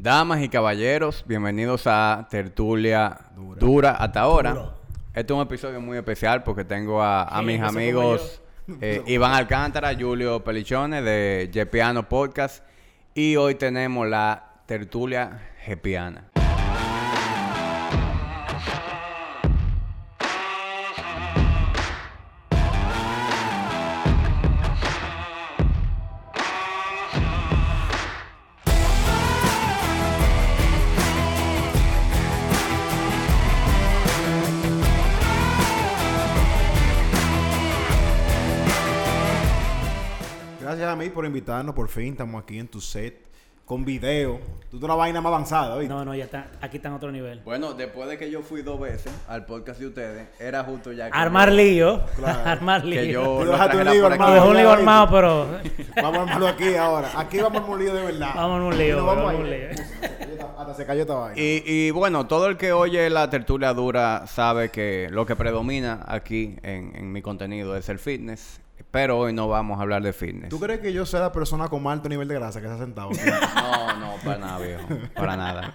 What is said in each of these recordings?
Damas y caballeros, bienvenidos a Tertulia Dura, hasta ahora. Duro. Este es un episodio muy especial porque tengo a, a Sí, mis amigos eh, Iván Alcántara, Julio Pelichone de Jepiano Podcast y hoy tenemos la Tertulia Jepiana. Por invitarnos. Por fin estamos aquí en tu set con video. Tú tienes una vaina más avanzada, ¿oíste? No, no, ya está. Aquí está en otro nivel. Bueno, después de que yo fui dos veces al podcast de ustedes, era justo ya que Armar yo- lío. Claro. Armar lío. que yo lo dejaste un lío armado. un lío pero. Vamos a armarlo aquí ahora. Aquí vamos a armar un lío de verdad. Vamos a armar un vamos a lío. Hasta se cayó esta vaina. Y, y bueno, todo el que oye la tertulia dura sabe que lo que predomina aquí en, en mi contenido es el fitness. Pero hoy no vamos a hablar de fitness. ¿Tú crees que yo sea la persona con más alto nivel de grasa que se ha sentado? aquí? No, no, para nada, viejo. Para nada.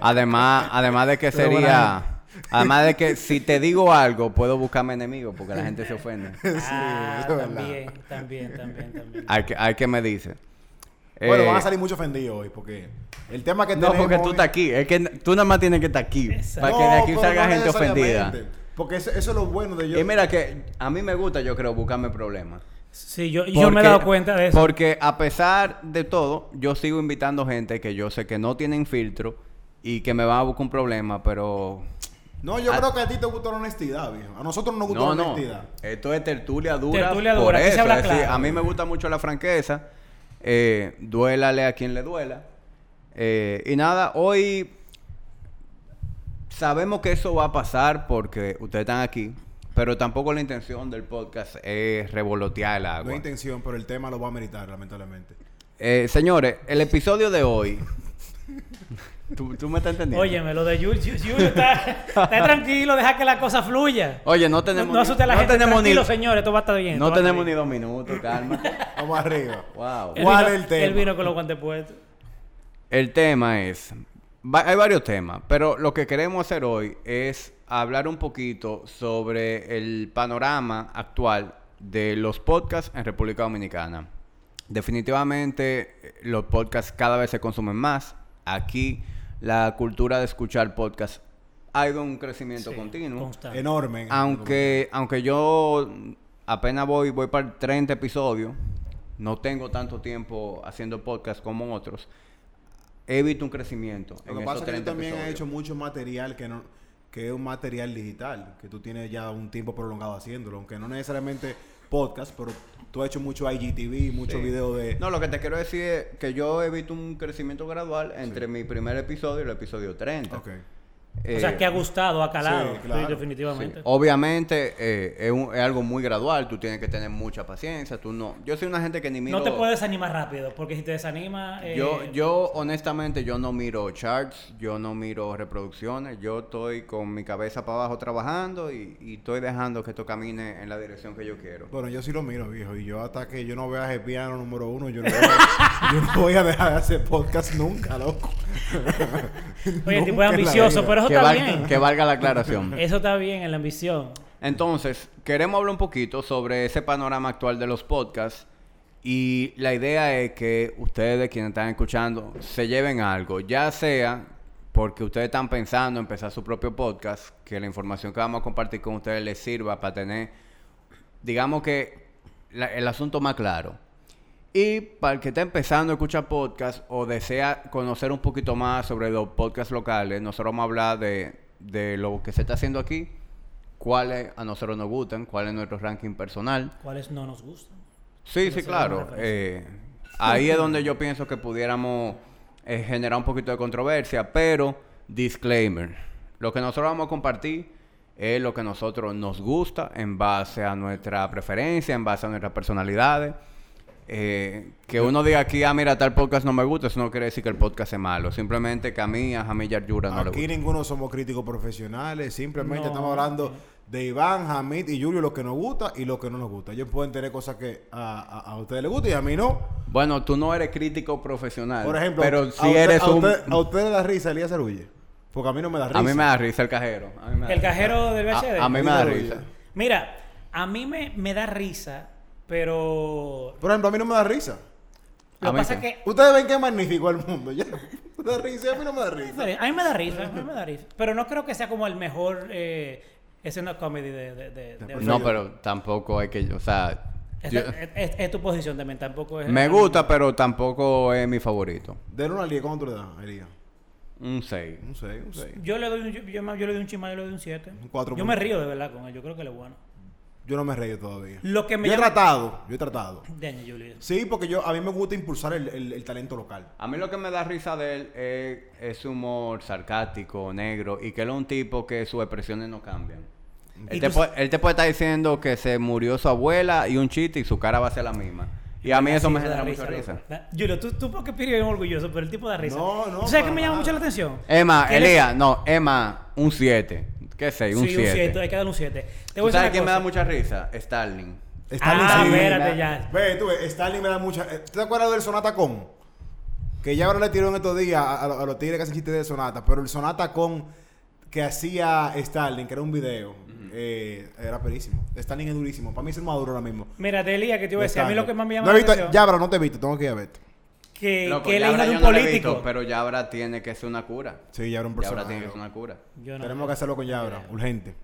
Además, además de que Pero sería... Además de que si te digo algo, puedo buscarme enemigos porque la gente se ofende. Ah, también, también, también, también. Hay que, hay que me dice. Bueno, Eh, van a salir mucho ofendidos hoy porque el tema que No, tenemos... porque tú estás aquí. Es que tú nada más tienes que estar aquí. Exacto. Para que de aquí No, salga no gente ofendida. Porque eso, eso es lo bueno de yo. Y mira que a mí me gusta, yo creo, buscarme problemas. Sí, yo, yo me he dado cuenta de eso. Porque a pesar de todo, yo sigo invitando gente que yo sé que no tienen filtro y que me van a buscar un problema, pero... No, yo Ah. creo que a ti te gusta la honestidad, viejo. A nosotros nos gusta No, la no. honestidad. Esto es tertulia dura Tertulia por dura, aquí se eso. habla es decir, claro. a mí me gusta mucho la franqueza. Eh, duélale a quien le duela. Eh, y nada, hoy sabemos que eso va a pasar porque ustedes están aquí. Pero tampoco la intención del podcast es revolotear el No agua. hay intención, pero el tema lo va a meritar, lamentablemente. Eh, señores, el episodio de hoy. ¿Tú, tú me estás entendiendo? Óyeme, lo de Julio, Julio está, está tranquilo, deja que la cosa fluya. Oye, no No, tenemos. no asuste a la no gente. tenemos Tranquilo, ni, señores, esto va a estar bien. no tenemos ni dos minutos, calma. Vamos arriba. wow. ¿Cuál es el tema? Él vino con los guantes puestos. El tema es. Va- hay varios temas, pero lo que queremos hacer hoy es hablar un poquito sobre el panorama actual de los podcasts en República Dominicana. Definitivamente eh, los podcasts cada vez se consumen más. Aquí la cultura de escuchar podcasts ha ido en un crecimiento Sí, continuo. constante. Enorme. Aunque, aunque yo apenas voy, voy para 30 episodios, no tengo tanto tiempo haciendo podcast como otros, he visto un crecimiento. Lo en que pasa es que 30 también episodios. hecho mucho material que no que es un material digital, que tú tienes ya un tiempo prolongado haciéndolo, aunque no necesariamente podcast, pero tú has hecho mucho IGTV, mucho Sí. video de... No, lo que te quiero decir es que yo he visto un crecimiento gradual entre mi primer episodio y el episodio 30. Ok. Eh, o sea, que ha gustado, ha calado. sí, claro. Sí, definitivamente. Sí. Obviamente eh, es, un- es algo muy gradual, tú tienes que tener mucha paciencia, tú no... Yo soy una gente que ni miro... No te puedes animar rápido, porque si te desanima... eh, Yo, yo honestamente, yo no miro charts, yo no miro reproducciones, yo estoy con mi cabeza para abajo trabajando y, y estoy dejando que esto camine en la dirección que yo quiero. Bueno, yo sí lo miro, viejo, y yo hasta que yo no vea el piano número uno, yo no, voy a, yo no voy a dejar de hacer podcast nunca, loco. Oye, el tipo Nunca es ambicioso, pero eso que, está val- bien. que valga la aclaración. Eso está bien en la ambición. Entonces, queremos hablar un poquito sobre ese panorama actual de los podcasts y la idea es que ustedes, quienes están escuchando, se lleven algo, ya sea porque ustedes están pensando en empezar su propio podcast, que la información que vamos a compartir con ustedes les sirva para tener, digamos que, la- el asunto más claro. Y para el que está empezando a escuchar podcast o desea conocer un poquito más sobre los podcasts locales, nosotros vamos a hablar de, de lo que se está haciendo aquí, cuáles a nosotros nos gustan, cuál es nuestro ranking personal. ¿Cuáles no nos gustan? Sí, sí, claro. Eh, ahí es donde yo pienso que pudiéramos eh, generar un poquito de controversia, pero disclaimer. Lo que nosotros vamos a compartir es lo que a nosotros nos gusta en base a nuestra preferencia, en base a nuestras personalidades. Eh, que uno diga aquí, ah, mira, tal podcast no me gusta, eso no quiere decir que el podcast es malo. Simplemente que a mí, a Jamil Yura no le Aquí gusta. ninguno somos críticos profesionales, simplemente No. estamos hablando de Iván, Hamid y Julio, lo que nos gusta y lo que no nos gusta. Ellos pueden tener cosas que a, a- a ustedes les gustan y a mí no. Bueno, tú no eres crítico profesional. Por ejemplo, pero a si usted- eres a un... usted, a ustedes les da risa Elías Cerulle. Porque a mí no me da risa. A mí me da risa el cajero. A mí me da El risa. cajero del VHD. A, a mí me da risa. Mira, a mí me, me da risa, pero Por ejemplo, a mí no me da risa. lo que pasa es que Ustedes ven que es magnífico el mundo. Ya. Me da risa y a mí no me da risa. a mí me da risa, a mí me da risa, pero no creo que sea como el mejor eh, escena comedy de, de, de, de- No, pero tampoco hay que... O sea... Yo- es, es- es tu posición también, tampoco es. me gusta, pero tampoco es mi favorito. De una Elías, ¿cuánto tú le das, Elías? Un 6. Un 6, un 6. Yo le doy un, yo, yo, yo le doy un chima, yo le doy un 7. Un cuatro Yo punto- me río de verdad con él, yo creo que él es bueno. Yo no me he reído todavía. Lo que me yo he llama- tratado, yo he tratado. Daño, Julio. Sí, porque yo a mí me gusta impulsar el, el- el talento local. A mí lo que me da risa de él es ese humor sarcástico, negro, y que él es un tipo que sus expresiones no cambian. Y Él te, puede, él te puede estar diciendo que se murió su abuela y un chiste y su cara va a ser la misma. Y a mí eso me genera mucha risa. Julio, tú, tú porque Piri es orgulloso, pero el tipo da risa. No, no, ¿Tú ¿Sabes qué me llama mucho la atención? Emma, es- Elías, no, Emma, un 7. ¿Qué sé? Un sí, un 7, 7. hay que darle un 7. Te ¿Tú voy a sabes quién me da mucha risa? Starling. Stalin Ah, sí. espérate ya. Ve, tú, ves, Stalin me da mucha. eh, ¿Tú te acuerdas del Sonata con? Que ya ahora le tiró en estos días a, a los- a los tigres que hacen chistes de Sonata. Pero el Sonata con que hacía Stalin, que era un video, eh, era perísimo. Stalin es durísimo. Para mí es el maduro ahora mismo. Mira, de Elías, que te iba a decir, a mí lo que más me llama no la visto, atención Ya, pero no te he visto, tengo que ir a verte. Que, Loco, que él es hijo Yabra de un político. visto, pero Yabra tiene que ser una cura. Sí, ya era un Yabra personaje. tiene que ser una cura. Yo no, Tenemos que hacerlo con Yabra, urgente.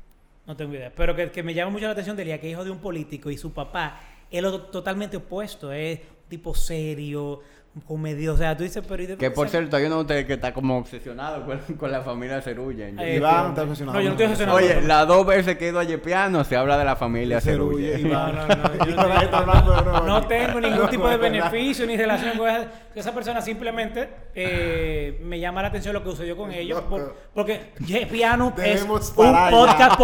no tengo idea. Pero que, que me llama mucho la atención de que es hijo de un político y su papá es lo totalmente opuesto. Es tipo serio, comedio. O sea, tú dices, pero... ¿y de- Que por cierto, hay uno de ustedes que está como obsesionado con, con la familia Cerulla. eh, Iván está obsesionado No, yo no estoy eso. obsesionado. Oye, las dos veces que he ido a Yepiano se habla de la familia Cerulle, Cerulla. Iván. No, no, no, yo No tengo ningún tipo de beneficio ni relación con esa, esa persona. Simplemente eh, me llama la atención lo que sucedió con ellos. por- porque Piano es un podcast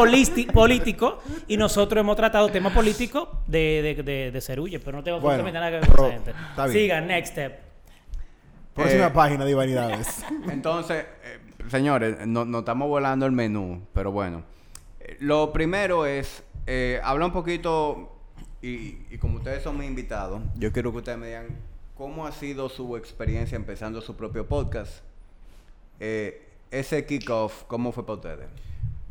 político y nosotros hemos tratado temas políticos de, de, de, de Cerulle, pero no tengo Bueno, absolutamente nada que ver con esa gente. Siga, next step. Próxima Eh, página de Vanidades. Entonces, eh, señores, no, no estamos volando el menú, pero bueno. Lo primero es, eh, habla un poquito, y, y como ustedes son mis invitados, yo quiero que ustedes me digan cómo ha sido su experiencia empezando su propio podcast. Eh, ese kickoff, ¿cómo fue para ustedes?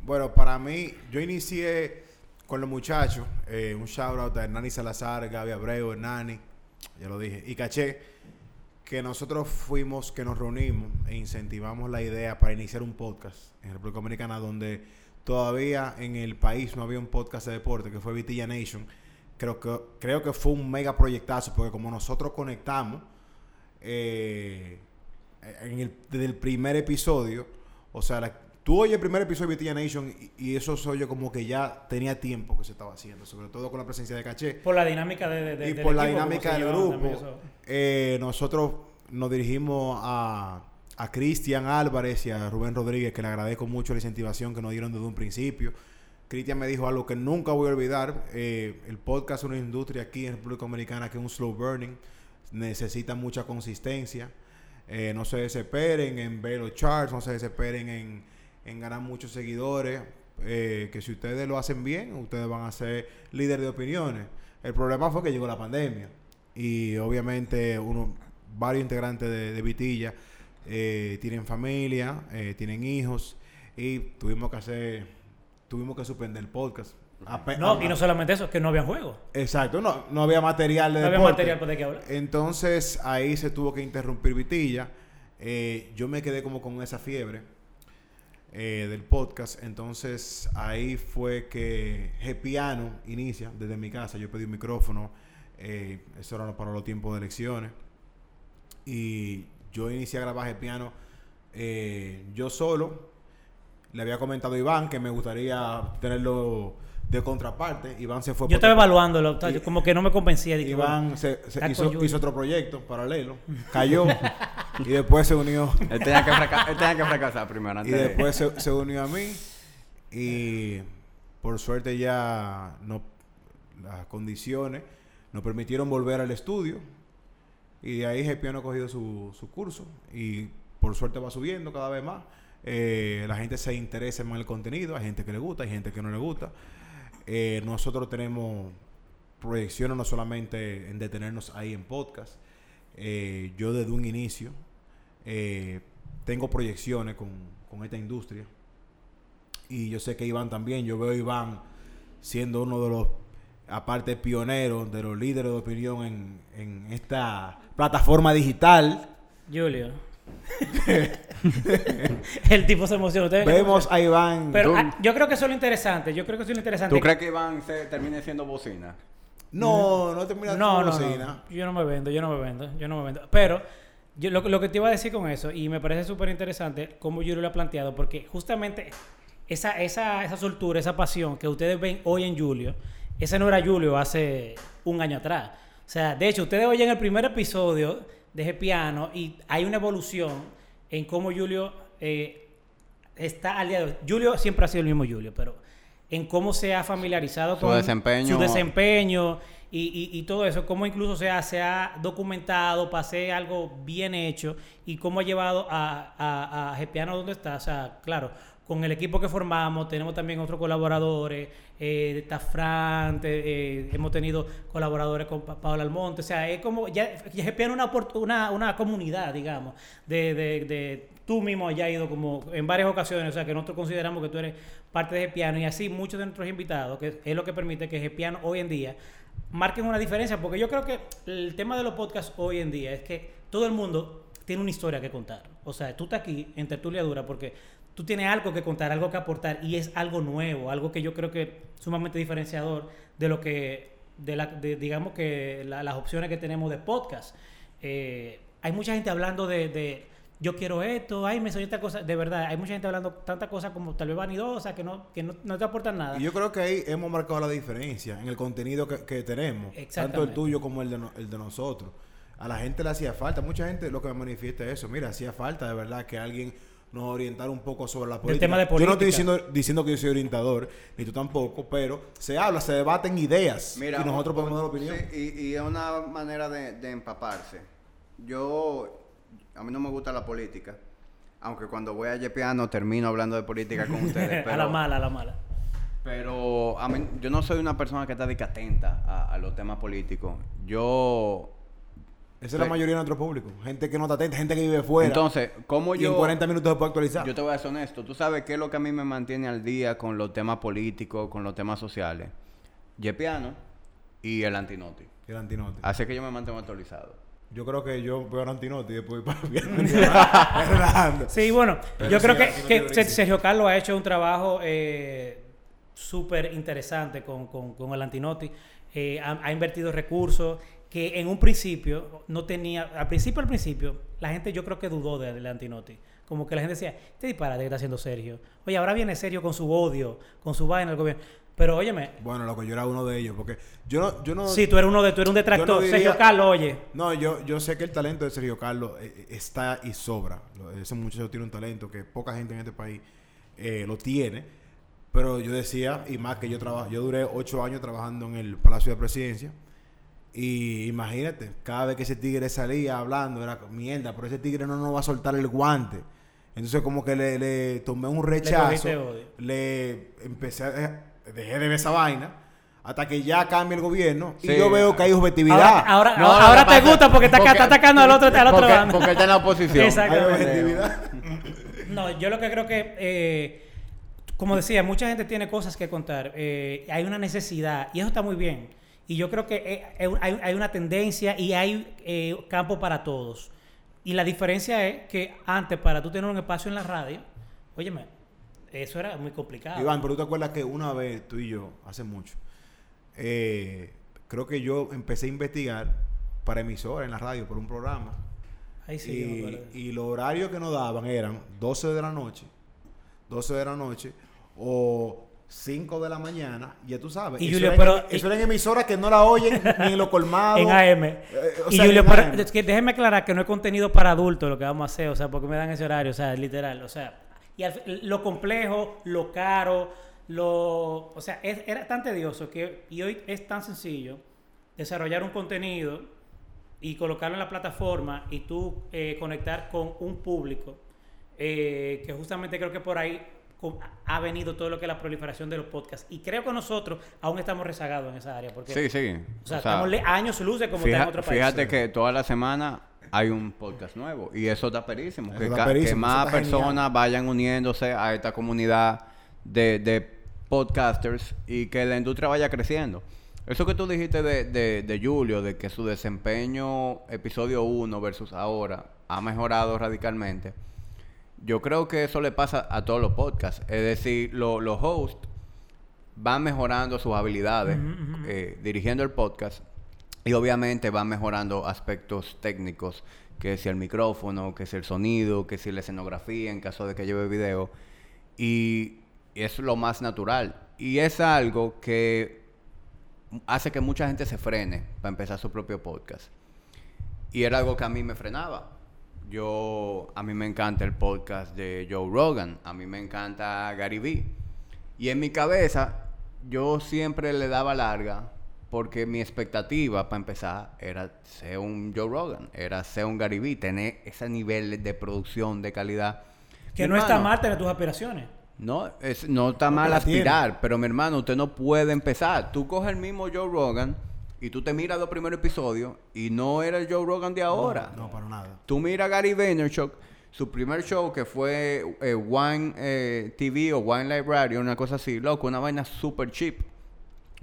Bueno, para mí, yo inicié con los muchachos. eh, un shout out a Hernani Salazar, Gaby Abreu, Hernani, ya lo dije, y caché que nosotros fuimos, que nos reunimos e incentivamos la idea para iniciar un podcast en República Dominicana, donde todavía en el país no había un podcast de deporte, que fue Vitilla Nation. Creo que, creo que fue un mega proyectazo, porque como nosotros conectamos, eh, en el, desde el primer episodio, o sea, la- tú oyes el primer episodio de Vitilla Nation y, y eso soy yo como que ya tenía tiempo que se estaba haciendo, sobre todo con la presencia de Caché. Por la dinámica de, de- y del por la equipo, dinámica del grupo, eh, nosotros nos dirigimos a, a Cristian Álvarez y a Rubén Rodríguez, que le agradezco mucho la incentivación que nos dieron desde un principio. Cristian me dijo algo que nunca voy a olvidar. eh, el podcast es una industria aquí en República Dominicana que es un slow burning. Necesita mucha consistencia. Eh, no se desesperen en ver los charts, no se desesperen en, en ganar muchos seguidores. eh, que si ustedes lo hacen bien, ustedes van a ser líder de opiniones. El problema fue que llegó la pandemia y obviamente uno, varios integrantes de, de Vitilla tienen familia, tienen hijos y tuvimos que hacer, tuvimos que suspender el podcast. Ape- No, y no solamente eso, que no había juego. Exacto, no, no había material de No había material para de qué hablar. Entonces ahí se tuvo que interrumpir Vitilla. Eh, yo me quedé como con esa fiebre eh, del podcast. Entonces ahí fue que G-Piano inicia desde mi casa. Yo pedí un micrófono. eh, eso era para los tiempos de elecciones. Y yo inicié a grabar G-Piano eh, yo solo. Le había comentado a Iván que me gustaría tenerlo de contraparte. Iván se fue Yo estaba evaluándolo, yo como que no me convencía. Dije, bueno, Iván se, hizo, otro proyecto paralelo, cayó y después se unió Él tenía que, fraca- él tenía que fracasar primero y antes de- después se, se unió a mí y por suerte ya no las condiciones nos permitieron volver al estudio y de ahí Gepiano ha cogido su, su curso y por suerte va subiendo cada vez más. Eh, la gente se interesa más en el contenido, hay gente que le gusta, hay gente que no le gusta. Eh, nosotros tenemos proyecciones no solamente en detenernos ahí en podcast. Eh, yo desde un inicio eh, tengo proyecciones con, con esta industria. Y yo sé que Iván también. Yo veo a Iván siendo uno de los, aparte pioneros, de los líderes de opinión en, en esta plataforma digital. Julio. el tipo se que Vemos a Iván. Pero ah, yo creo que eso es lo interesante. Yo creo que eso es lo interesante. ¿Tú crees que Iván se termine siendo bocina? no, no termina No, tu no, bocina. no. Yo no me vendo, yo no me vendo, yo no me vendo. Pero yo, lo, lo que te iba a decir con eso, y me parece súper interesante cómo Julio lo ha planteado, porque justamente esa, esa, esa soltura, esa pasión que ustedes ven hoy en Julio, ese no era Julio hace un año atrás. O sea, de hecho, ustedes oyen el primer episodio de ese piano y hay una evolución en cómo Julio eh, está al día de hoy. Julio siempre ha sido el mismo Julio, pero en cómo se ha familiarizado Su con desempeño. su desempeño y, y- y todo eso, cómo incluso se ha, se ha documentado hacer algo bien hecho y cómo ha llevado a, a, a Gepiano donde está. O sea, claro, con el equipo que formamos, tenemos también otros colaboradores, eh, eh, hemos tenido colaboradores con Pa- Paola Almonte, o sea, es como, ya, ya una, una, comunidad, digamos, de, de, de- tú mismo ya has ido como en varias ocasiones, o sea, que nosotros consideramos que tú eres parte de Gepiano y así muchos de nuestros invitados, que es lo que permite que Gepiano hoy en día marquen una diferencia, porque yo creo que el tema de los podcasts hoy en día es que todo el mundo tiene una historia que contar. O sea, tú estás aquí en Tertulia Dura porque tú tienes algo que contar, algo que aportar y es algo nuevo, algo que yo creo que es sumamente diferenciador de lo que, de la, de, digamos que la- las opciones que tenemos de podcast. Eh, hay mucha gente hablando de, de, yo quiero esto, ay, me soy esta cosa, de verdad, hay mucha gente hablando tantas cosas como tal vez vanidosas que no, que no, no te aportan nada. Y yo creo que ahí hemos marcado la diferencia en el contenido que, que tenemos. Tanto el tuyo como el de, no- el de nosotros. A la gente le hacía falta. Mucha gente lo que me manifiesta es eso. Mira, hacía falta de verdad que alguien nos orientara un poco sobre la política. tema de Yo no estoy diciendo, diciendo que yo soy orientador, ni tú tampoco, pero se habla, se debaten ideas. Mira, y nosotros podemos dar opinión. sí, y, y es una manera de, de empaparse. Yo, a mí no me gusta la política, aunque cuando voy a Yepiano termino hablando de política con ustedes. a la mala, a la mala. Pero a mí, yo no soy una persona que está atenta a, a los temas políticos. Yo... Esa es la mayoría de nuestro público. Gente que no está atenta, gente que vive fuera. Entonces, ¿cómo y yo... en 40 minutos se puede actualizar. Yo te voy a ser honesto. Tú sabes qué es lo que a mí me mantiene al día con los temas políticos, con los temas sociales. Yepiano y el Antinoti. El antinote. Así que yo me mantengo actualizado. Yo creo que yo veo el antinote y después para relajando. Sí, bueno, Pero yo sí, creo que. Sergio Carlos ha hecho un trabajo eh, súper interesante con, con- con el Antinoti. Eh, ha, ha invertido recursos que en un principio no tenía, al principio, al principio, la gente yo creo que dudó de- Antinoti. Como que la gente decía, este disparate que está haciendo Sergio. Oye, ahora viene Sergio con su odio, con su vaina al gobierno. Pero óyeme, Bueno, loco, yo era uno de ellos, porque yo no, yo no, si tú eres uno de, tú eres un detractor, yo no diría- Sergio Carlos, oye. no, yo, yo sé que el talento de Sergio Carlos eh, eh, está y sobra. Ese muchacho tiene un talento que poca gente en este país eh, lo tiene. Pero yo decía, y más que yo trabajo, yo duré ocho años trabajando en el Palacio de Presidencia. Y imagínate, cada vez que ese tigre salía hablando, era mierda, pero ese tigre no nos va a soltar el guante. Entonces como que le, le tomé un rechazo. Le empecé a... Dejé de ver esa vaina. Hasta que ya cambie el gobierno. Sí. Y yo veo que hay objetividad. Ahora, ahora, No, ahora que te pasa- gusta porque está, porque- está atacando al otro, al otro porque, bando. porque está en la oposición. Exacto. hay. No, yo lo que creo que, eh, como decía, mucha gente tiene cosas que contar. eh, hay una necesidad y eso está muy bien. Y yo creo que eh, hay, hay una tendencia y hay eh, campo para todos. Y la diferencia es que antes, para tú tener un espacio en la radio, óyeme, eso era muy complicado. Iván, pero tú te acuerdas que una vez tú y yo, hace mucho, eh, creo que yo empecé a investigar para emisora en la radio por un programa. Ahí sí, y, y los horarios que nos daban eran 12 de la noche, 12 de la noche o 5 de la mañana, ya tú sabes. Y eso Julio, era en- pero- eso era en emisoras que no la oyen ni en los colmados. En AM. Eh, o y sea, Julio, pero AM. es que déjeme aclarar que no es contenido para adultos lo que vamos a hacer, o sea, porque me dan ese horario, o sea, literal, o sea, y al- lo complejo, lo caro, lo, o sea, es- era tan tedioso que y hoy es tan sencillo desarrollar un contenido y colocarlo en la plataforma y tú eh, conectar con un público, eh, que justamente creo que por ahí ha venido todo lo que es la proliferación de los podcasts. Y creo que nosotros aún estamos rezagados en esa área. Porque, Sí, sí. O sea, estamos le- años luces como fija- está en otro país. Fíjate que toda la semana hay un podcast nuevo y eso está perísimo. Eso Que, está perísimo, que más genial. personas vayan uniéndose a esta comunidad de, de podcasters y que la industria vaya creciendo. Eso que tú dijiste de, de, de Julio, de que su desempeño episodio 1 versus ahora ha mejorado radicalmente. Yo creo que eso le pasa a todos los podcasts. Es decir, lo- los hosts van mejorando sus habilidades eh, dirigiendo el podcast y obviamente van mejorando aspectos técnicos, que si el micrófono, que si el sonido, que si la escenografía en caso de que lleve video. Y, y es lo más natural. Y es algo que hace que mucha gente se frene para empezar su propio podcast. Y era algo que a mí me frenaba. Yo, a mí me encanta el podcast de Joe Rogan, a mí me encanta Gary Vee. Y en mi cabeza, yo siempre le daba larga porque mi expectativa para empezar era ser un Joe Rogan, era ser un Gary Vee, tener ese nivel de producción, de calidad. que Mi no está mal tener tus aspiraciones. no, es, no está No, mal tiene. aspirar, pero mi hermano, usted no puede empezar. Tú coges el mismo Joe Rogan y tú te miras los primeros episodios y no era el Joe Rogan de ahora. No, para nada. Tú miras a Gary Vaynerchuk, su primer show que fue eh, Wine eh, TV o Wine Library, una cosa así, loco, una vaina super cheap.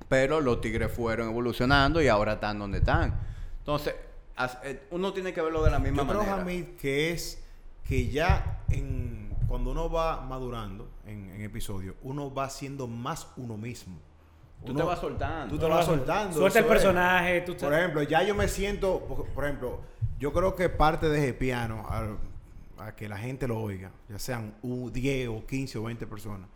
Pero los tigres fueron evolucionando y ahora están donde están. Entonces, eh, uno tiene que verlo de la misma Yo creo, manera. Hamid, que es que ya en, cuando uno va madurando en, en episodios, uno va siendo más uno mismo. Tú Uno- te vas soltando. Tú te vas soltando. Suelta el personaje. Tú Por ejemplo, ya yo me siento, por, por ejemplo, yo creo que parte de ese piano a, a que la gente lo oiga, ya sean u- 10 o 15 o 20 personas,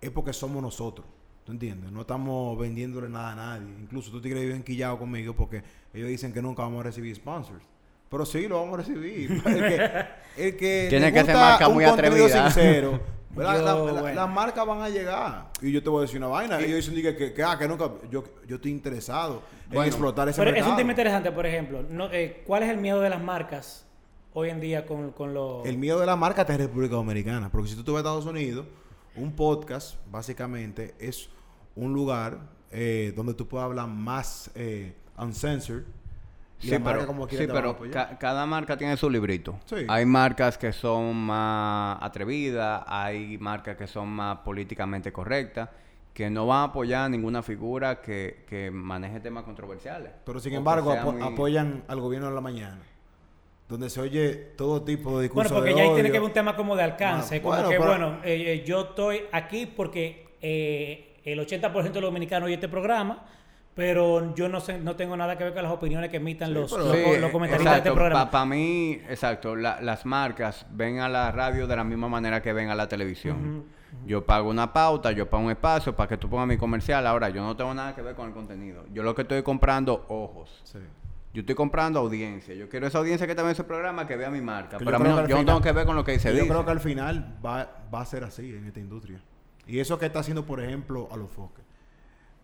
es porque somos nosotros. ¿Tú entiendes? No estamos vendiéndole nada a nadie. Incluso tú tigres viven quillado conmigo porque ellos dicen que nunca vamos a recibir sponsors. Pero sí lo vamos a recibir. el que, el que Tiene que ser gusta marca un muy contenido atrevida. sincero. ¿verdad? Yo, La- la- bueno. las marcas van a llegar. Y yo te voy a decir una vaina. Ellos dicen que, que, que, ah, que nunca. Yo, yo estoy interesado en explotar ese Pero es un tema interesante, por ejemplo. No, eh, ¿Cuál es el miedo de las marcas hoy en día con, con los... El miedo de la marca está en República Dominicana. Porque si tú te vas a Estados Unidos, un podcast, básicamente, es un lugar eh, donde tú puedes hablar más eh, uncensored. Sí, la marca pero, como sí, pero ca- cada marca tiene su librito. Sí. Hay marcas que son más atrevidas, hay marcas que son más políticamente correctas, que no van a apoyar ninguna figura que, que maneje temas controversiales. Pero sin embargo, sea apo- muy- apoyan al gobierno de la mañana. Donde se oye todo tipo de Bueno, discursos porque de ya ahí tiene que ver un tema como de alcance. Bueno, como bueno, que, pero- bueno, eh, eh, yo estoy aquí porque eh, el 80% de los dominicanos oye este programa, pero yo no sé, no tengo nada que ver con las opiniones que emitan Sí, los, los, Sí, los comentaristas de este programa. Para mí, exacto, la- las marcas ven a la radio de la misma manera que ven a la televisión. Yo pago una pauta, yo pago un espacio para que tú pongas mi comercial. Ahora, yo no tengo nada que ver con el contenido. Yo lo que estoy comprando, ojos. Sí. Yo estoy comprando audiencia. Yo quiero esa audiencia que está en ese programa que vea mi marca. Que Pero a yo mí no, yo no tengo que ver con lo que dice. Yo creo que al final va, va a ser así en esta industria. Y eso que está haciendo, por ejemplo, a los foques.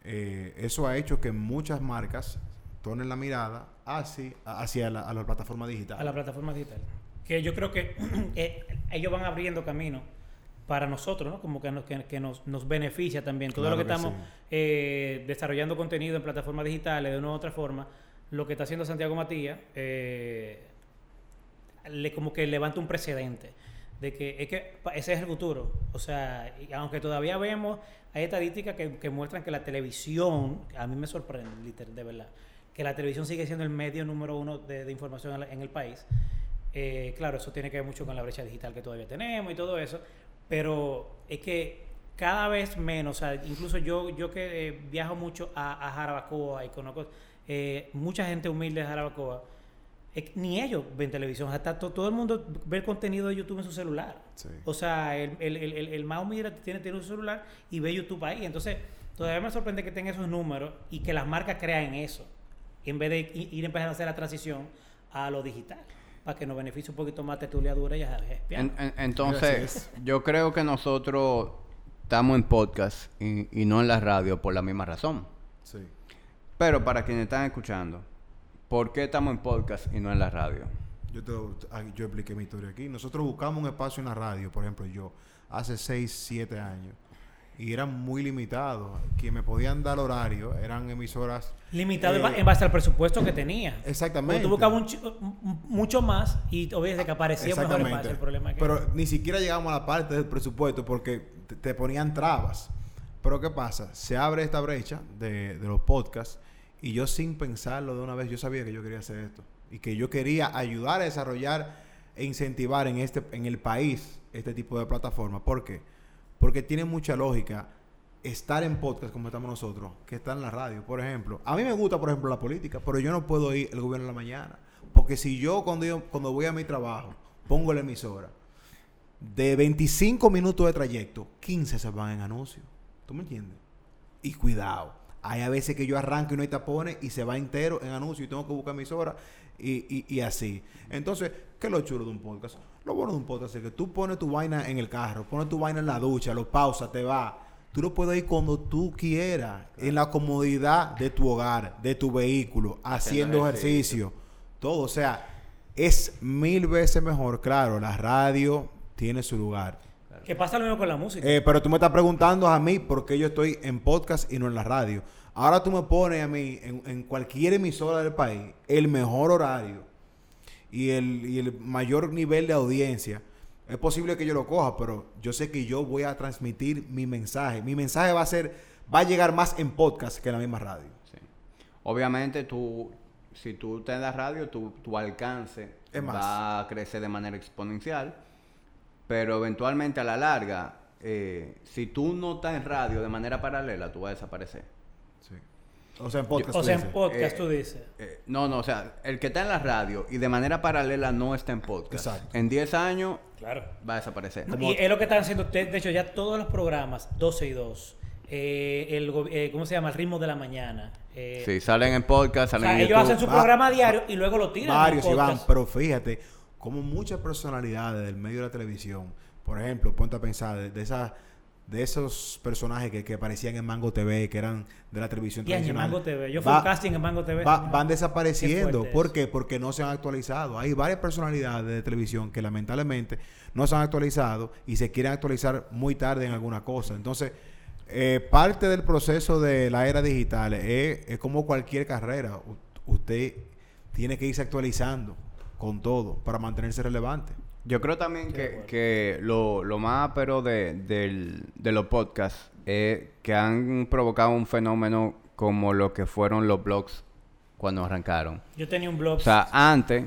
Eh, eso ha hecho que muchas marcas tornen la mirada hacia, hacia la, a la plataforma digital. a la plataforma digital. Que yo creo que eh, ellos van abriendo camino para nosotros, ¿no? Como que, nos, que, que nos, nos beneficia también. Todo Claro lo que, que estamos sí. eh, desarrollando contenido en plataformas digitales de una u otra forma, lo que está haciendo Santiago Matías, eh, le, como que levanta un precedente de que es que ese es el futuro. O sea, aunque todavía vemos, hay estadísticas que, que muestran que la televisión, a mí me sorprende, liter- de verdad, que la televisión sigue siendo el medio número uno de, información en, el país. Eh, claro, eso tiene que ver mucho con la brecha digital que todavía tenemos y todo eso, pero es que cada vez menos, o sea, incluso yo, yo que eh, viajo mucho a, a Jarabacoa y conozco eh, mucha gente humilde de Jarabacoa, ni ellos ven televisión, hasta to- todo el mundo ve el contenido de YouTube en su celular. Sí. O sea, el, el, el, el, el más humilde tiene, tiene un celular y ve YouTube ahí. Entonces, todavía me sorprende que tengan esos números y que las marcas crean eso, en vez de ir empezando a hacer la transición a lo digital, para que nos beneficie un poquito más tertuliadura y ya sabes, En- en- Así entonces, yo creo que nosotros estamos en podcast y, y no en la radio por la misma razón. Sí. Pero para quienes están escuchando, ¿por qué estamos en podcast y no en la radio? Yo, te, yo expliqué mi historia aquí. Nosotros buscamos un espacio en la radio, por ejemplo, yo, hace 6, 7 años. Y eran muy limitados. Quien me podían dar horario eran emisoras. Limitado en eh, en base al presupuesto que tenía. Exactamente. Tú buscabas mucho más y obviamente que aparecía mejor espacio. El problema que... Pero ni siquiera llegamos a la parte del presupuesto porque te, te ponían trabas. Pero ¿qué pasa? Se abre esta brecha de, de los podcasts y yo sin pensarlo de una vez, yo sabía que yo quería hacer esto. Y que yo quería ayudar a desarrollar e incentivar en, este, en el país este tipo de plataformas. ¿Por qué? Porque tiene mucha lógica estar en podcast como estamos nosotros que estar en la radio. Por ejemplo, a mí me gusta, por ejemplo, la política, pero yo no puedo ir el gobierno en la mañana. Porque si yo cuando, yo, cuando voy a mi trabajo pongo la emisora, de 25 minutos de trayecto, 15 se van en anuncios. ¿Tú me entiendes? Y cuidado. Hay a veces que yo arranco y no hay tapones y se va entero en anuncios y tengo que buscar emisora y, y, y así. Entonces, ¿qué es lo chulo de un podcast? Lo bueno de un podcast es que tú pones tu vaina en el carro, pones tu vaina en la ducha, lo pausas, te va. Tú lo puedes ir cuando tú quieras, en la comodidad de tu hogar, de tu vehículo, haciendo ejercicio. ejercicio, todo. O sea, es mil veces mejor. Claro, la radio tiene su lugar. Que pasa lo mismo con la música. Eh, pero tú me estás preguntando a mí por qué yo estoy en podcast y no en la radio. Ahora tú me pones a mí en, en cualquier emisora del país el mejor horario y el, y el mayor nivel de audiencia. Es posible que yo lo coja, pero yo sé que yo voy a transmitir mi mensaje. Mi mensaje va a ser, va a llegar más en podcast que en la misma radio. Sí. Obviamente, tú, si tú estás en la radio, tu, tu alcance Es más. va a crecer de manera exponencial. Pero eventualmente, a la larga, eh, si tú no estás en radio de manera paralela, tú vas a desaparecer. Sí. O sea, en podcast. o tú sea, en podcast Eh, tú dices. Eh, no, no, o sea, el que está en la radio y de manera paralela no está en podcast. Exacto. En 10 años Claro. va a desaparecer. Y es lo que están haciendo ustedes. De hecho, ya todos los programas, 12 y 2, eh, el, eh, ¿cómo se llama? El ritmo de la mañana. eh, Sí, salen en podcast, o salen sea, en ellos YouTube. hacen su Va- programa diario y luego lo tiran. Varios, Iván, pero fíjate, como muchas personalidades del medio de la televisión, por ejemplo, ponte a pensar de, de esas de esos personajes que, que aparecían en Mango TV, que eran de la televisión Y en. Mango TV. Yo fui a va- un casting en Mango TV. va- van Qué desapareciendo. fuerte ¿Por qué? Porque no se han actualizado. Hay varias personalidades de televisión que lamentablemente no se han actualizado y se quieren actualizar muy tarde en alguna cosa. Entonces, eh, parte del proceso de la era digital es, es como cualquier carrera. U- usted tiene que irse actualizando con todo para mantenerse relevante. Yo creo también que, que lo, lo más pero de, del- de los podcasts es que han provocado un fenómeno como lo que fueron los blogs cuando arrancaron. Yo tenía un blog. O sea, antes,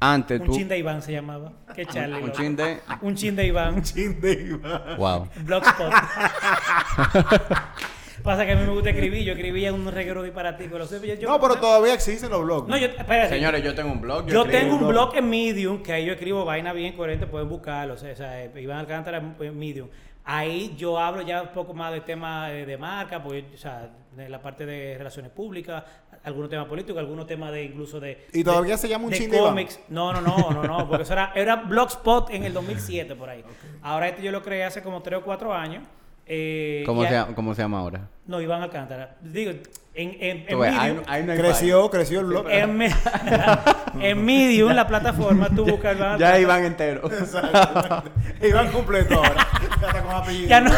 antes un tú... chin de Iván se llamaba. Qué charlie. un chin de... Un chin de Iván. Wow. Blogspot. Pasa que a mí me gusta escribir. Yo escribía un reguero disparatico. Lo sé, yo- yo- No, pero todavía existen los blogs. No, yo, espérate. Señores, yo tengo un blog. Yo tengo un blog. blog en Medium, que ahí yo escribo vaina bien coherente, pueden buscarlo. O sea, o sea, eh, Iván Alcántara en Medium. Ahí yo hablo ya un poco más de temas de, de marca, porque, o sea, de la parte de relaciones públicas, algunos temas políticos, algunos temas de incluso de. ¿Y todavía de- se llama un de cómics. No, no, no, no, no, porque eso era, era Blogspot en el 2007 por ahí. Ahora este yo lo creé hace como 3 o 4 años. Eh, ¿Cómo se, ¿Cómo se llama ahora? No, Iván Alcántara. Digo, en, en, ves, Medium- hay creció, creció el blog. en, me- en Medium, la plataforma, tú buscas. Iván Ya iban entero. Iván completo ahora. Ya está con apellido. Ya no,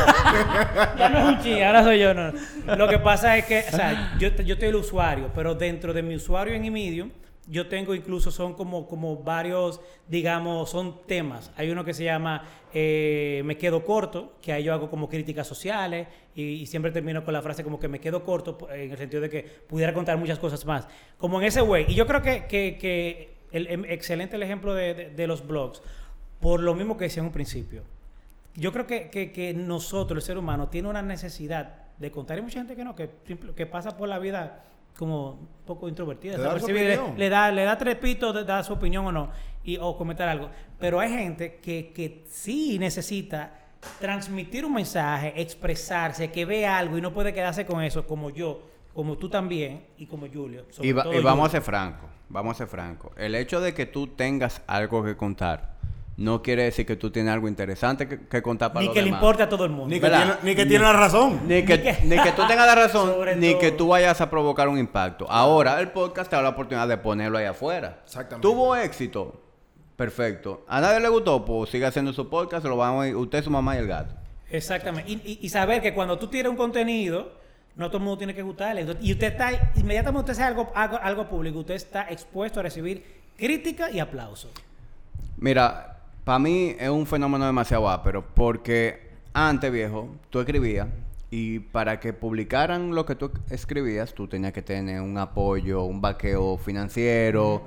ya no es un ching, ahora soy yo. No. Lo que pasa es que, o sea, yo, yo estoy el usuario, pero dentro de mi usuario en Medium, yo tengo incluso, son como, como varios, digamos, son temas. Hay uno que se llama eh, Me quedo corto, que ahí yo hago como críticas sociales y, siempre termino con la frase como que me quedo corto, en el sentido de que pudiera contar muchas cosas más. Como en ese güey. Y yo creo que, que, em- excelente el ejemplo de, de- los blogs, por lo mismo que decía en un principio. Yo creo que, que, que nosotros, el ser humano, tiene una necesidad de contar. Hay mucha gente que no, que, que pasa por la vida como un poco introvertida. Dar su desapercibida, le, le da, le da tres pitos su opinión o no, y, o comentar algo. Pero hay gente que, que sí necesita transmitir un mensaje, expresarse, que ve algo y no puede quedarse con eso, como yo, como tú también y como Julio. sobre Y, va- todo y vamos a ser francos, vamos a ser francos. El hecho de que tú tengas algo que contar no quiere decir que tú tienes algo interesante que, que contar para Ni los que le demás. importe a todo el mundo. Ni que, tiene, ni que tiene la razón. Ni que, ni que tú tengas la razón, ni todo. que tú vayas a provocar un impacto. Ahora el podcast te da la oportunidad de ponerlo ahí afuera. Exactamente. Tuvo éxito. Perfecto. A nadie le gustó, pues sigue haciendo su podcast, se lo vamos a ir, usted, su mamá y el gato. Exactamente. Y, y- y saber que cuando tú tienes un contenido, no todo el mundo tiene que gustarle. Entonces, Y usted está, inmediatamente usted hace algo, algo, algo público, usted está expuesto a recibir crítica y aplauso. Mira, para mí es un fenómeno demasiado ápero porque antes, viejo, tú escribías y para que publicaran lo que tú escribías, tú tenías que tener un apoyo, un vaqueo financiero,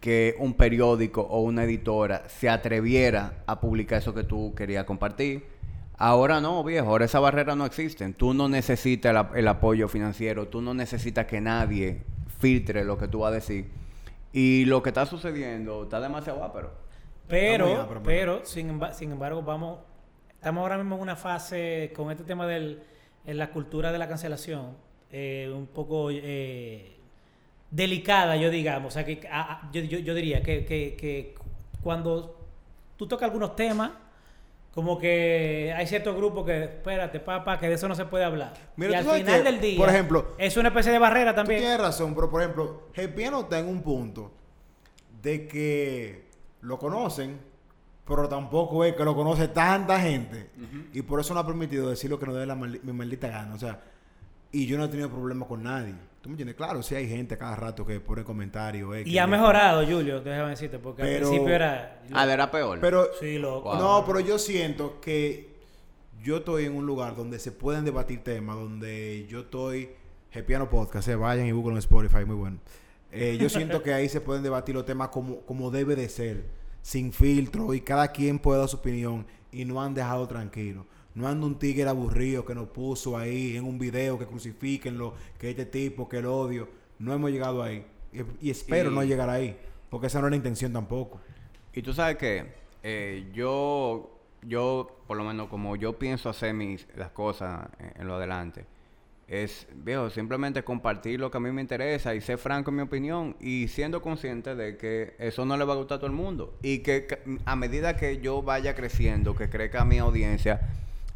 que un periódico o una editora se atreviera a publicar eso que tú querías compartir. Ahora no, viejo, ahora esa barrera no existe. Tú no necesitas el, ap- el apoyo financiero, tú no necesitas que nadie filtre lo que tú vas a decir. Y lo que está sucediendo está demasiado ápero. Pero, pero, sin, sin embargo, vamos, estamos ahora mismo en una fase con este tema en la cultura de la cancelación, eh, un poco eh, delicada, yo digamos. O sea, que a- a- yo, yo- yo diría que, que- que cuando tú tocas algunos temas, como que hay ciertos grupos que, espérate, papá, que de eso no se puede hablar. Mira, y tú al final que, del día, por ejemplo, es una especie de barrera Tú también. tienes razón, pero por ejemplo, Gepiano está en un punto de que lo conocen, pero tampoco es que lo conoce tanta gente. Y por eso no ha permitido decir lo que nos dé la mi maldita gana. O sea, y yo no he tenido problema con nadie. ¿Tú me entiendes? Claro, sí hay gente cada rato que pone comentarios. X, Y ha mejorado, Julio, déjame decirte, porque Pero- al principio era... Ah, era peor. Pero, Sí, loco. Wow. no, pero yo siento que yo estoy en un lugar donde se pueden debatir temas, donde yo estoy, Gepiano Podcast, eh, vayan y busquen en Spotify, muy bueno. Eh, yo siento que ahí se pueden debatir los temas como, como debe de ser, sin filtro, y cada quien puede dar su opinión, y no han dejado tranquilo. No anda un tigre aburrido que nos puso ahí en un video que crucifíquenlo, que este tipo, que el odio. No hemos llegado ahí. Y, y espero Y- no llegar ahí, porque esa no es la intención tampoco. Y tú sabes que yo, yo, por lo menos como yo pienso hacer mis, las cosas en, en lo adelante, es, viejo, simplemente compartir lo que a mí me interesa y ser franco en mi opinión y siendo consciente de que eso no le va a gustar a todo el mundo. Y que a medida que yo vaya creciendo, que crezca mi audiencia,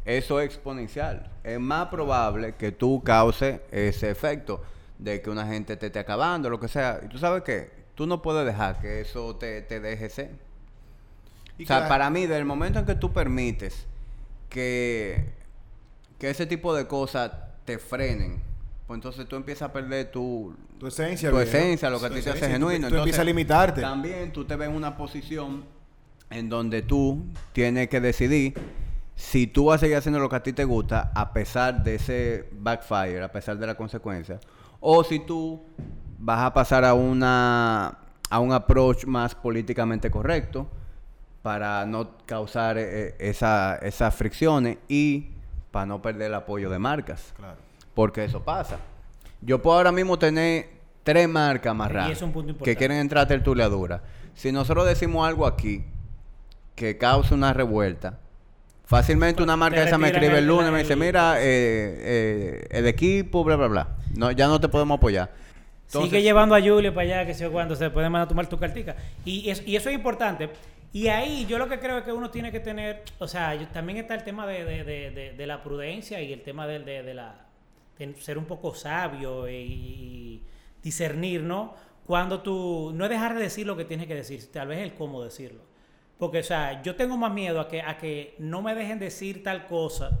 eso es exponencial. Es más probable que tú cause ese efecto de que una gente te esté acabando, lo que sea. Y tú sabes que tú no puedes dejar que eso te, te deje ser. O sea, la- para mí, desde el momento en que tú permites que, que ese tipo de cosas te frenen, pues entonces tú empiezas a perder tu, Tu esencia. tu viejo. esencia, lo que a ti te hace. Tú- genuino. Tú, empiezas a limitarte. También tú te ves en una posición en donde tú tienes que decidir si tú vas a seguir haciendo lo que a ti te gusta a pesar de ese backfire, a pesar de la consecuencia, o si tú vas a pasar a una a un approach más políticamente correcto para no causar eh, esa- esas fricciones y para no perder el apoyo de marcas. Claro. Porque eso pasa. Yo puedo ahora mismo tener tres marcas Y amarradas es un punto que quieren entrar a tertuliadura. Si nosotros decimos algo aquí que cause una revuelta, fácilmente una marca esa me escribe el lunes y me dice, mira, eh, eh, el equipo, bla, bla, bla. No, ya no te podemos apoyar. Entonces, Sigue llevando a Julio para allá, que sé yo cuándo, se puede mandar a tomar tu cartica. Y, es- y eso es importante. Y ahí yo lo que creo es que uno tiene que tener, o sea, también está el tema de, de- de- la prudencia y el tema de, la, ser un poco sabio y, y discernir, ¿no? Cuando tú, no es dejar de decir lo que tienes que decir, tal vez el cómo decirlo. Porque, o sea, yo tengo más miedo a que, a que no me dejen decir tal cosa,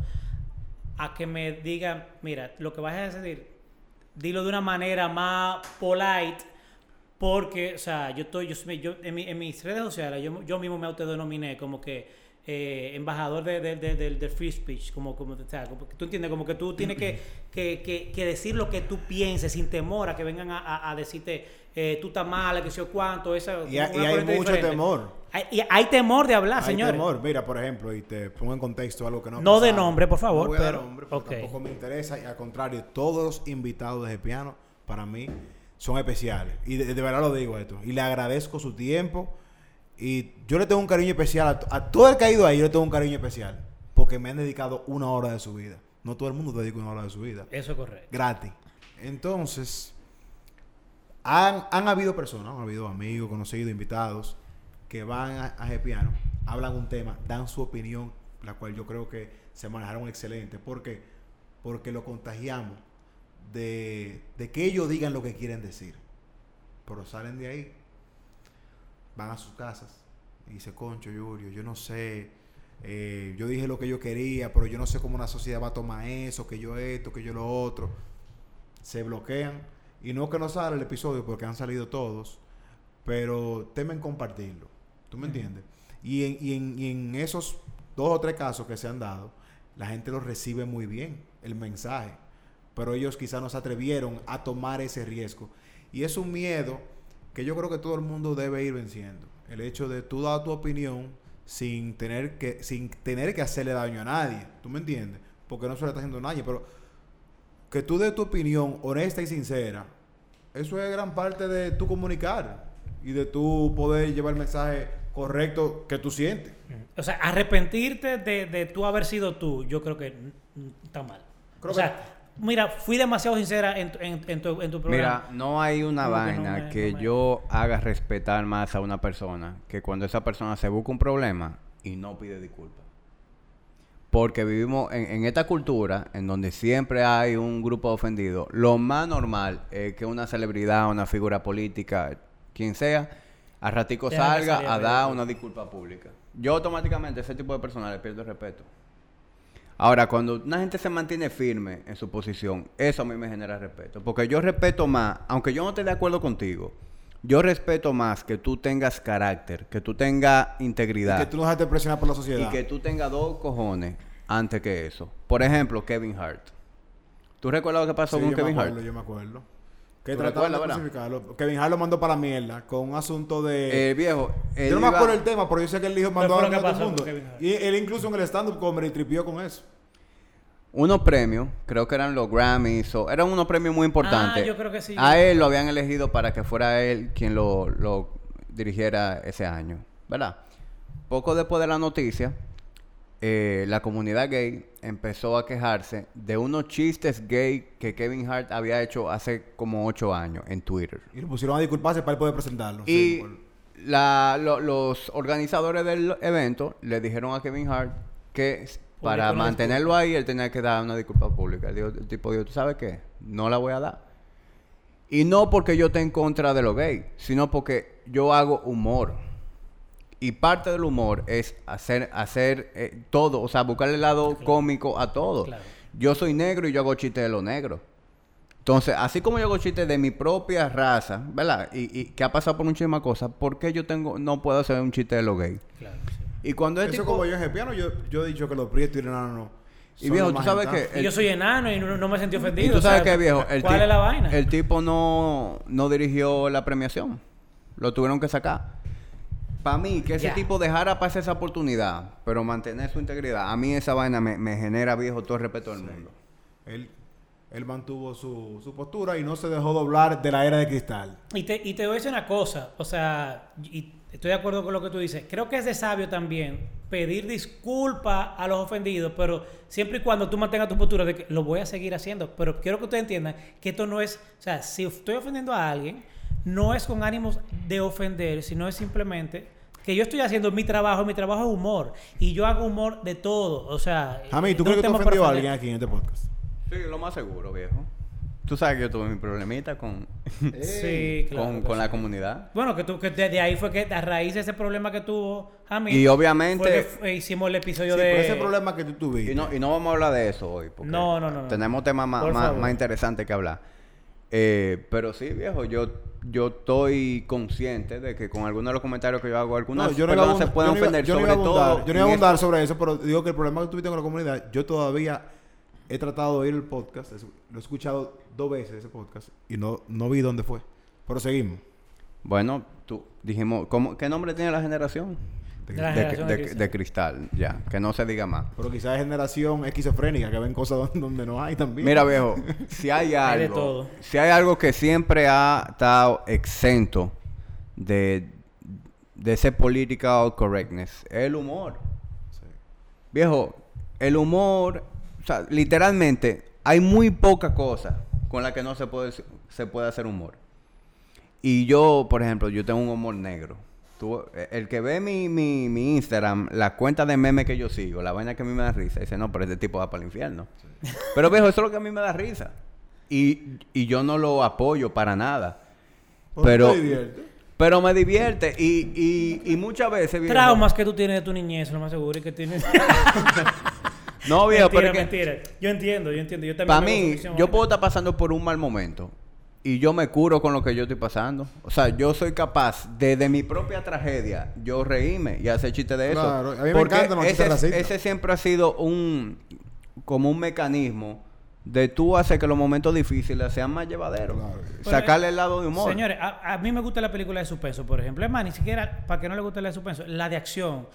a que me digan, mira, lo que vas a decir, dilo de una manera más polite, porque, o sea, yo estoy, yo, yo- en, mi- en mis redes sociales, yo, yo mismo me autodenominé como que eh, embajador de, de- de- del, del free speech, como, como, o sea, como tú entiendes, como que tú tienes que, que, que- que decir lo que tú pienses sin temor a que vengan a, a- a decirte, eh, tú estás mala, que sé yo cuánto, esa, Y, y hay mucho diferente. temor. Hay, y hay temor de hablar, Hay señores. temor. Mira, por ejemplo, y te pongo en contexto algo que no No de nombre, por favor, No voy a dar pero- nombre porque ok. tampoco me interesa. Y al contrario, todos los invitados de piano para mí son especiales. Y de, de verdad lo digo esto. Y le agradezco su tiempo. Y yo le tengo un cariño especial a, a todo el que ha ido ahí. Yo le tengo un cariño especial. Porque me han dedicado una hora de su vida. No todo el mundo dedica una hora de su vida. Eso es correcto. gratis. Entonces, han, han habido personas, han habido amigos, conocidos, invitados que van a, a Gepiano hablan un tema, dan su opinión, la cual yo creo que se manejaron excelente. ¿Por qué? Porque lo contagiamos de, de que ellos digan lo que quieren decir. Pero salen de ahí, van a sus casas y dice, concho, Julio, yo no sé, eh, yo dije lo que yo quería, pero yo no sé cómo una sociedad va a tomar eso, que yo esto, que yo lo otro. Se bloquean. Y no que no salga el episodio porque han salido todos, pero temen compartirlo. ¿Tú me entiendes? Y en, y, en, y en esos dos o tres casos que se han dado, la gente lo recibe muy bien, el mensaje. Pero ellos quizás no se atrevieron a tomar ese riesgo. Y es un miedo que yo creo que todo el mundo debe ir venciendo. El hecho de tú dar tu opinión sin tener que, sin tener que hacerle daño a nadie. ¿Tú me entiendes? Porque no se le está haciendo nadie. Pero que tú des tu opinión honesta y sincera, eso es gran parte de tu comunicar y de tu poder llevar el mensaje correcto que tú sientes. O sea, arrepentirte de, de tú haber sido tú, yo creo que está mal. Creo o sea, mira, fui demasiado sincera en, tu- en, en tu, en tu programa. Mira, no hay una Como que no vaina me- que no me- yo haga respetar más a una persona que cuando esa persona se busca un problema y no pide disculpas. Porque vivimos en, esta cultura en donde siempre hay un grupo ofendido. Lo más normal es que una celebridad, una figura política, quien sea, a ratico salga a dar una disculpa pública. Yo automáticamente a ese tipo de personas le pierdo el respeto. Ahora, cuando una gente se mantiene firme en su posición, eso a mí me genera respeto. Porque yo respeto más, aunque yo no esté de acuerdo contigo, yo respeto más que tú tengas carácter, que tú tengas Y integridad que tú no dejaste presionar por la y sociedad. que tú tengas dos cojones antes que eso. Por ejemplo, Kevin Hart. ¿Tú recuerdas lo que pasó Sí, con yo me Kevin acuerdo, Hart? Yo me acuerdo. Que ¿Tú trataban de crucificarlo. Kevin Hart lo mandó para la mierda con un asunto de... Eh, viejo, él yo no me acuerdo el tema, pero yo sé que él dijo mandó a todo el mundo. Y él incluso en el stand-up comedy tripió con eso. unos premios, creo que eran los Grammys, o eran unos premios muy importantes. Ah, yo creo que sí. A él lo habían elegido para que fuera él quien lo, lo dirigiera ese año, ¿verdad? Poco después de la noticia, eh, la comunidad gay empezó a quejarse de unos chistes gay que Kevin Hart había hecho hace como ocho años en Twitter. Y lo pusieron a disculparse para él poder presentarlo. Y Sí, por- la- lo- los organizadores del evento le dijeron a Kevin Hart que para mantenerlo ahí él tenía que dar una disculpa pública. El, el tipo dijo, ¿tú sabes qué? No la voy a dar. Y no porque yo esté en contra de los gays, sino porque yo hago humor. Y parte del humor es hacer, hacer eh, todo, o sea, buscarle el lado cómico a todo. Claro. Yo soy negro y yo hago chistes de los negros. Entonces, así como yo hago chistes de mi propia raza, ¿verdad? Y, y que ha pasado por muchísimas cosas, ¿por qué yo tengo, no puedo hacer un chiste de los gays? Claro, sí. Y cuando es Eso tipo... como yo en Gepiano, yo, yo he dicho que los prietos y los enanos Y viejo, tú sabes que- Y yo soy enano y no, no me sentí ofendido. Y tú o sea, sabes que, viejo, el, ¿cuál es la vaina? el tipo no, no dirigió la premiación. Lo tuvieron que sacar. Para mí, que ese tipo dejara pasar esa oportunidad, pero mantener su integridad, a mí esa vaina me, me genera, viejo, todo el respeto del mundo. Él, él mantuvo su, su postura y no se dejó doblar de la era de cristal. Y te, y te voy a decir una cosa, o sea, y estoy de acuerdo con lo que tú dices. Creo que es de sabio también pedir disculpas a los ofendidos, pero siempre y cuando tú mantengas tu postura de que lo voy a seguir haciendo. Pero quiero que ustedes entiendan que esto no es, o sea, si estoy ofendiendo a alguien, no es con ánimos de ofender, sino es simplemente que yo estoy haciendo mi trabajo, mi trabajo es humor. Y yo hago humor de todo, o sea... A mí, ¿tú crees que te ofendió a alguien aquí en este podcast? Sí, lo más seguro, viejo. Tú sabes que yo tuve mi problemita con, Sí, claro. con, que con sí. la comunidad. Bueno, que tú que de, de ahí fue que a raíz de ese problema que tuvo Hamid, Y obviamente- fue que fu- hicimos el Sí, episodio pero de ese problema que tú tuviste. Y no, y no vamos a hablar de eso hoy. Porque No, no, no, no. Tenemos temas más, más interesantes que hablar. Eh, pero sí, viejo, yo, yo estoy consciente de que con algunos de los comentarios que yo hago, algunas No, yo no personas se pueden yo no iba- ofender yo no sobre abundar- todo. Yo no iba a abundar sobre eso, pero digo que el problema que tuviste con la comunidad, yo todavía he tratado de oír el podcast, lo he escuchado dos veces ese podcast y no, no vi dónde fue. Pero seguimos. Bueno, tú dijimos, ¿cómo, ¿qué nombre tiene la generación? De la De, generación de de- cristal. de cristal, ya, que no se diga más. Pero quizás es generación esquizofrénica que ven cosas donde, no hay también. Mira, viejo, si hay Hay de algo, todo. si hay algo que siempre ha estado exento de, de ese political correctness, es el humor. Sí. Viejo, el humor, o sea, literalmente, hay muy poca cosa con la que no se puede, se puede hacer humor. Y yo, por ejemplo, yo tengo un humor negro. Tú, eh, el que ve mi, mi, mi Instagram, la cuenta de meme que yo sigo, la vaina que a mí me da risa, dice, no, pero este tipo va para el infierno. Pero viejo, eso es lo que a mí me da risa. Y, y yo no lo apoyo para nada. Pero, pero me divierte. Y, y, y muchas veces, viejo, Traumas que tú tienes de tu niñez, lo más seguro, y que tienes... No, viejo, mentira, pero que-. Yo entiendo, yo entiendo. Yo también Para mí, yo puedo estar pasando por un mal momento y yo me curo con lo que yo estoy pasando. O sea, yo soy capaz de, de mi propia tragedia, yo reírme y hacer chiste de eso. Claro, a mí me Porque encantan los ese, chistes ese siempre ha sido un como un mecanismo de tú hacer que los momentos difíciles sean más llevaderos. Claro. Sacarle el lado de humor. Señores, a, a mí me gusta la película de suspenso, por ejemplo. Es más, ni siquiera, para que no le guste la de suspenso, la de acción.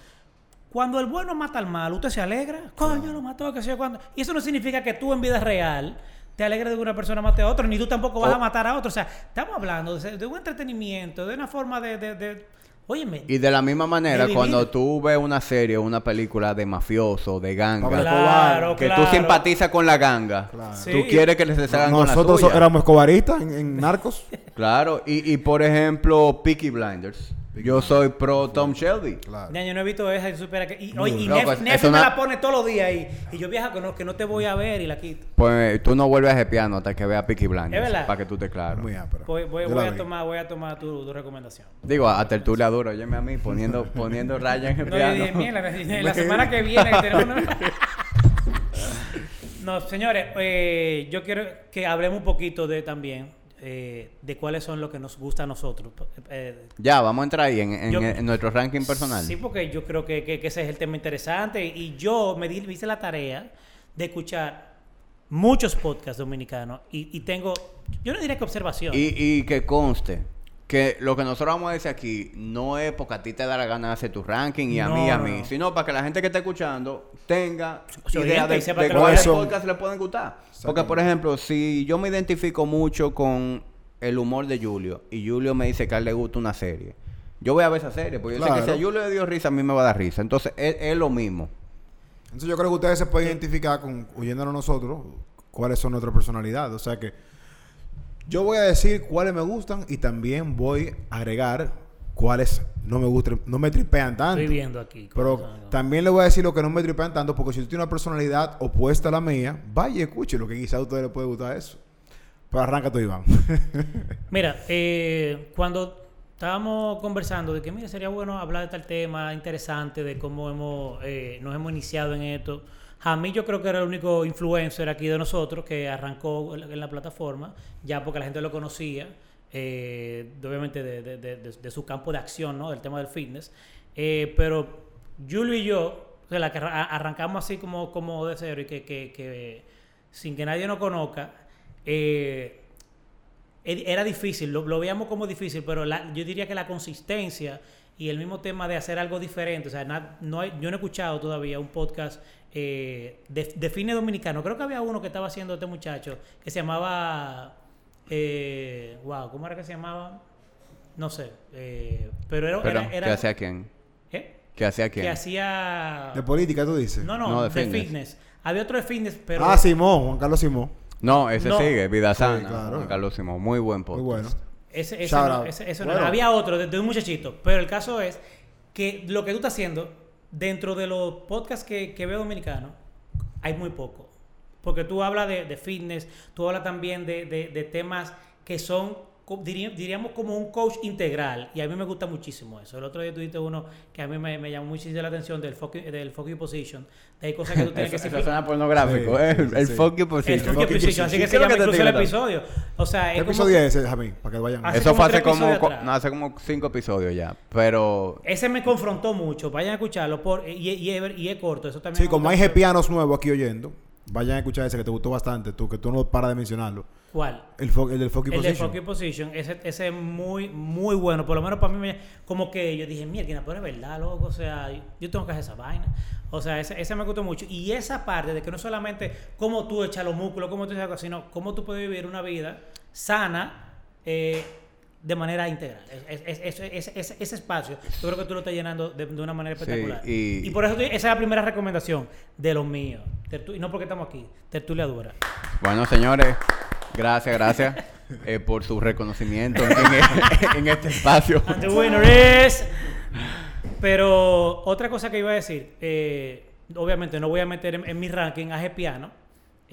Cuando el bueno mata al mal, ¿usted se alegra? Coño, lo mató, que sé yo cuándo. Y eso no significa que tú en vida real te alegres de que una persona mate a otro, ni tú tampoco vas O- a matar a otro. O sea, estamos hablando de, de un entretenimiento, de una forma de... de, de- óyeme, Y de la misma manera, cuando tú ves una serie o una película de mafioso, de ganga, claro, que claro. tú simpatizas con la ganga, Claro. Sí. tú quieres que les con la Nosotros suya. éramos escobaristas en, en Narcos. Claro, y, y por ejemplo, Peaky Blinders. Yo soy pro Tom Shelby. Claro. Ya, yo no he visto esa y supera que... Y, oye, y Nef- no- me la pone todos los días y, y yo viajo que no, que no te voy a ver y la quito. Pues tú no vuelves a jepearnos hasta que veas Peaky Es Blinders. verdad. Para que tú te claro. Muy ápero. Voy, a vi. tomar, voy a tomar tu, tu recomendación. Digo, a tertulia duro, óyeme a mí, poniendo, poniendo raya en el No, yo dije, piano. la, la semana que viene tenemos una- No, señores, eh, yo quiero que hablemos un poquito de también eh, de cuáles son los que nos gusta a nosotros. Eh, Ya, vamos a entrar ahí en, en- Yo- en nuestro ranking personal. Sí, porque yo creo que, que- que ese es el tema interesante y yo me di, me hice la tarea de escuchar muchos podcasts dominicanos y, y tengo, yo no diría que observación. Y, y que conste que lo que nosotros vamos a decir aquí no es porque a ti te da la gana de hacer tu ranking y a No, mí y a mí, no. sino para que la gente que está escuchando tenga idea de, de cuáles podcasts le pueden gustar. Porque, por ejemplo, si yo me identifico mucho con el humor de Julio y Julio me dice que a él le gusta una serie, yo voy a ver esa serie, porque yo sé que si a Julio le dio risa, a mí me va a dar risa. Entonces, es, es lo mismo. Entonces yo creo que ustedes se pueden identificar con, oyéndonos nosotros, cuáles son nuestras personalidades. O sea que yo voy a decir cuáles me gustan y también voy a agregar cuáles no me gustan, no me tripean tanto. Estoy viendo aquí. Pero también le voy a decir lo que no me tripean tanto, porque si tú tienes una personalidad opuesta a la mía, vaya y escuche lo que quizás a ustedes les puede gustar eso. Pero arranca tú, Iván. Mira, eh, cuando estábamos conversando de que, mira, sería bueno hablar de tal tema interesante, de cómo hemos, eh, nos hemos iniciado en esto. A mí yo creo que era el único influencer aquí de nosotros que arrancó en la, plataforma, ya porque la gente lo conocía, eh, obviamente de, su campo de acción, ¿no? Del tema del fitness. Eh, pero Julio y yo, o sea, la que arra- arrancamos así como, como de cero y que, que- que sin que nadie nos conozca, eh, er- era difícil, lo, veíamos como difícil, pero la- yo diría que la consistencia y el mismo tema de hacer algo diferente, o sea, na- no yo no he escuchado todavía un podcast eh, de, de cine dominicano, creo que había uno que estaba haciendo este muchacho, que se llamaba, eh, wow, ¿cómo era que se llamaba? No sé, eh, pero era... Pero, era- era- ¿qué hacía quién? ¿Eh? ¿Qué hacía quién? Que hacía... de política, tú dices. No, no, No, de de, fitness. fitness. Había otro de fitness, pero... Ah, Simón, Juan Carlos Simón. No, ese No. sigue, Vida Sí, Sana. claro. Juan Carlos Simón, muy buen Muy podcast. bueno. Ese, no, ese- ese Bueno. Había otro de, de un muchachito. Pero el caso es que lo que tú estás haciendo dentro de los podcasts que, que veo dominicanos, hay muy poco. Porque tú hablas de, de fitness, tú hablas también de, de- temas que son, diríamos, como un coach integral. Y a mí me gusta muchísimo eso. El otro día tuviste uno que a mí me, me llamó muchísimo la atención del focus, del focus position. De hay cosas que tú tienes Eso, que eso simplificar. suena pornográfico, Sí, ¿eh? El, sí, el sí. fuck you El position. focus Focus position, así position. que ¿Qué se es lo llama que te incluso el episodio. O sea, ¿Qué es como- episodio es ese, Jamín? Para que vayan Eso fue hace como, no, hace como cinco episodios ya. Pero Ese me confrontó mucho. Vayan a escucharlo. Por, y, y, es- y es corto. Eso también Sí, como hay gepianos nuevos aquí oyendo, vayan a escuchar ese que te gustó bastante, tú, que tú no paras de mencionarlo. ¿Cuál? El, el del Focus El de Position. Focus Position. Ese, ese es muy, muy bueno. Por lo menos para mí, me, como que yo dije, mierda, pero es verdad, loco. O sea, yo tengo que hacer esa vaina. O sea, ese, ese me gustó mucho. Y esa parte de que no solamente cómo tú echas los músculos, cómo tú echas sino cómo tú puedes vivir una vida sana eh, de manera integral. Es- es- es- es- es- es- ese espacio, yo creo que tú lo estás llenando de, de una manera Sí, espectacular. y- por eso esa es la primera recomendación de los míos. Y no porque estamos aquí, tertulia dura. bueno, señores, gracias, gracias. eh, por su reconocimiento en, en este espacio. And the winner is... Pero otra cosa que iba a decir, eh, obviamente no voy a meter en, en mi ranking a G Piano.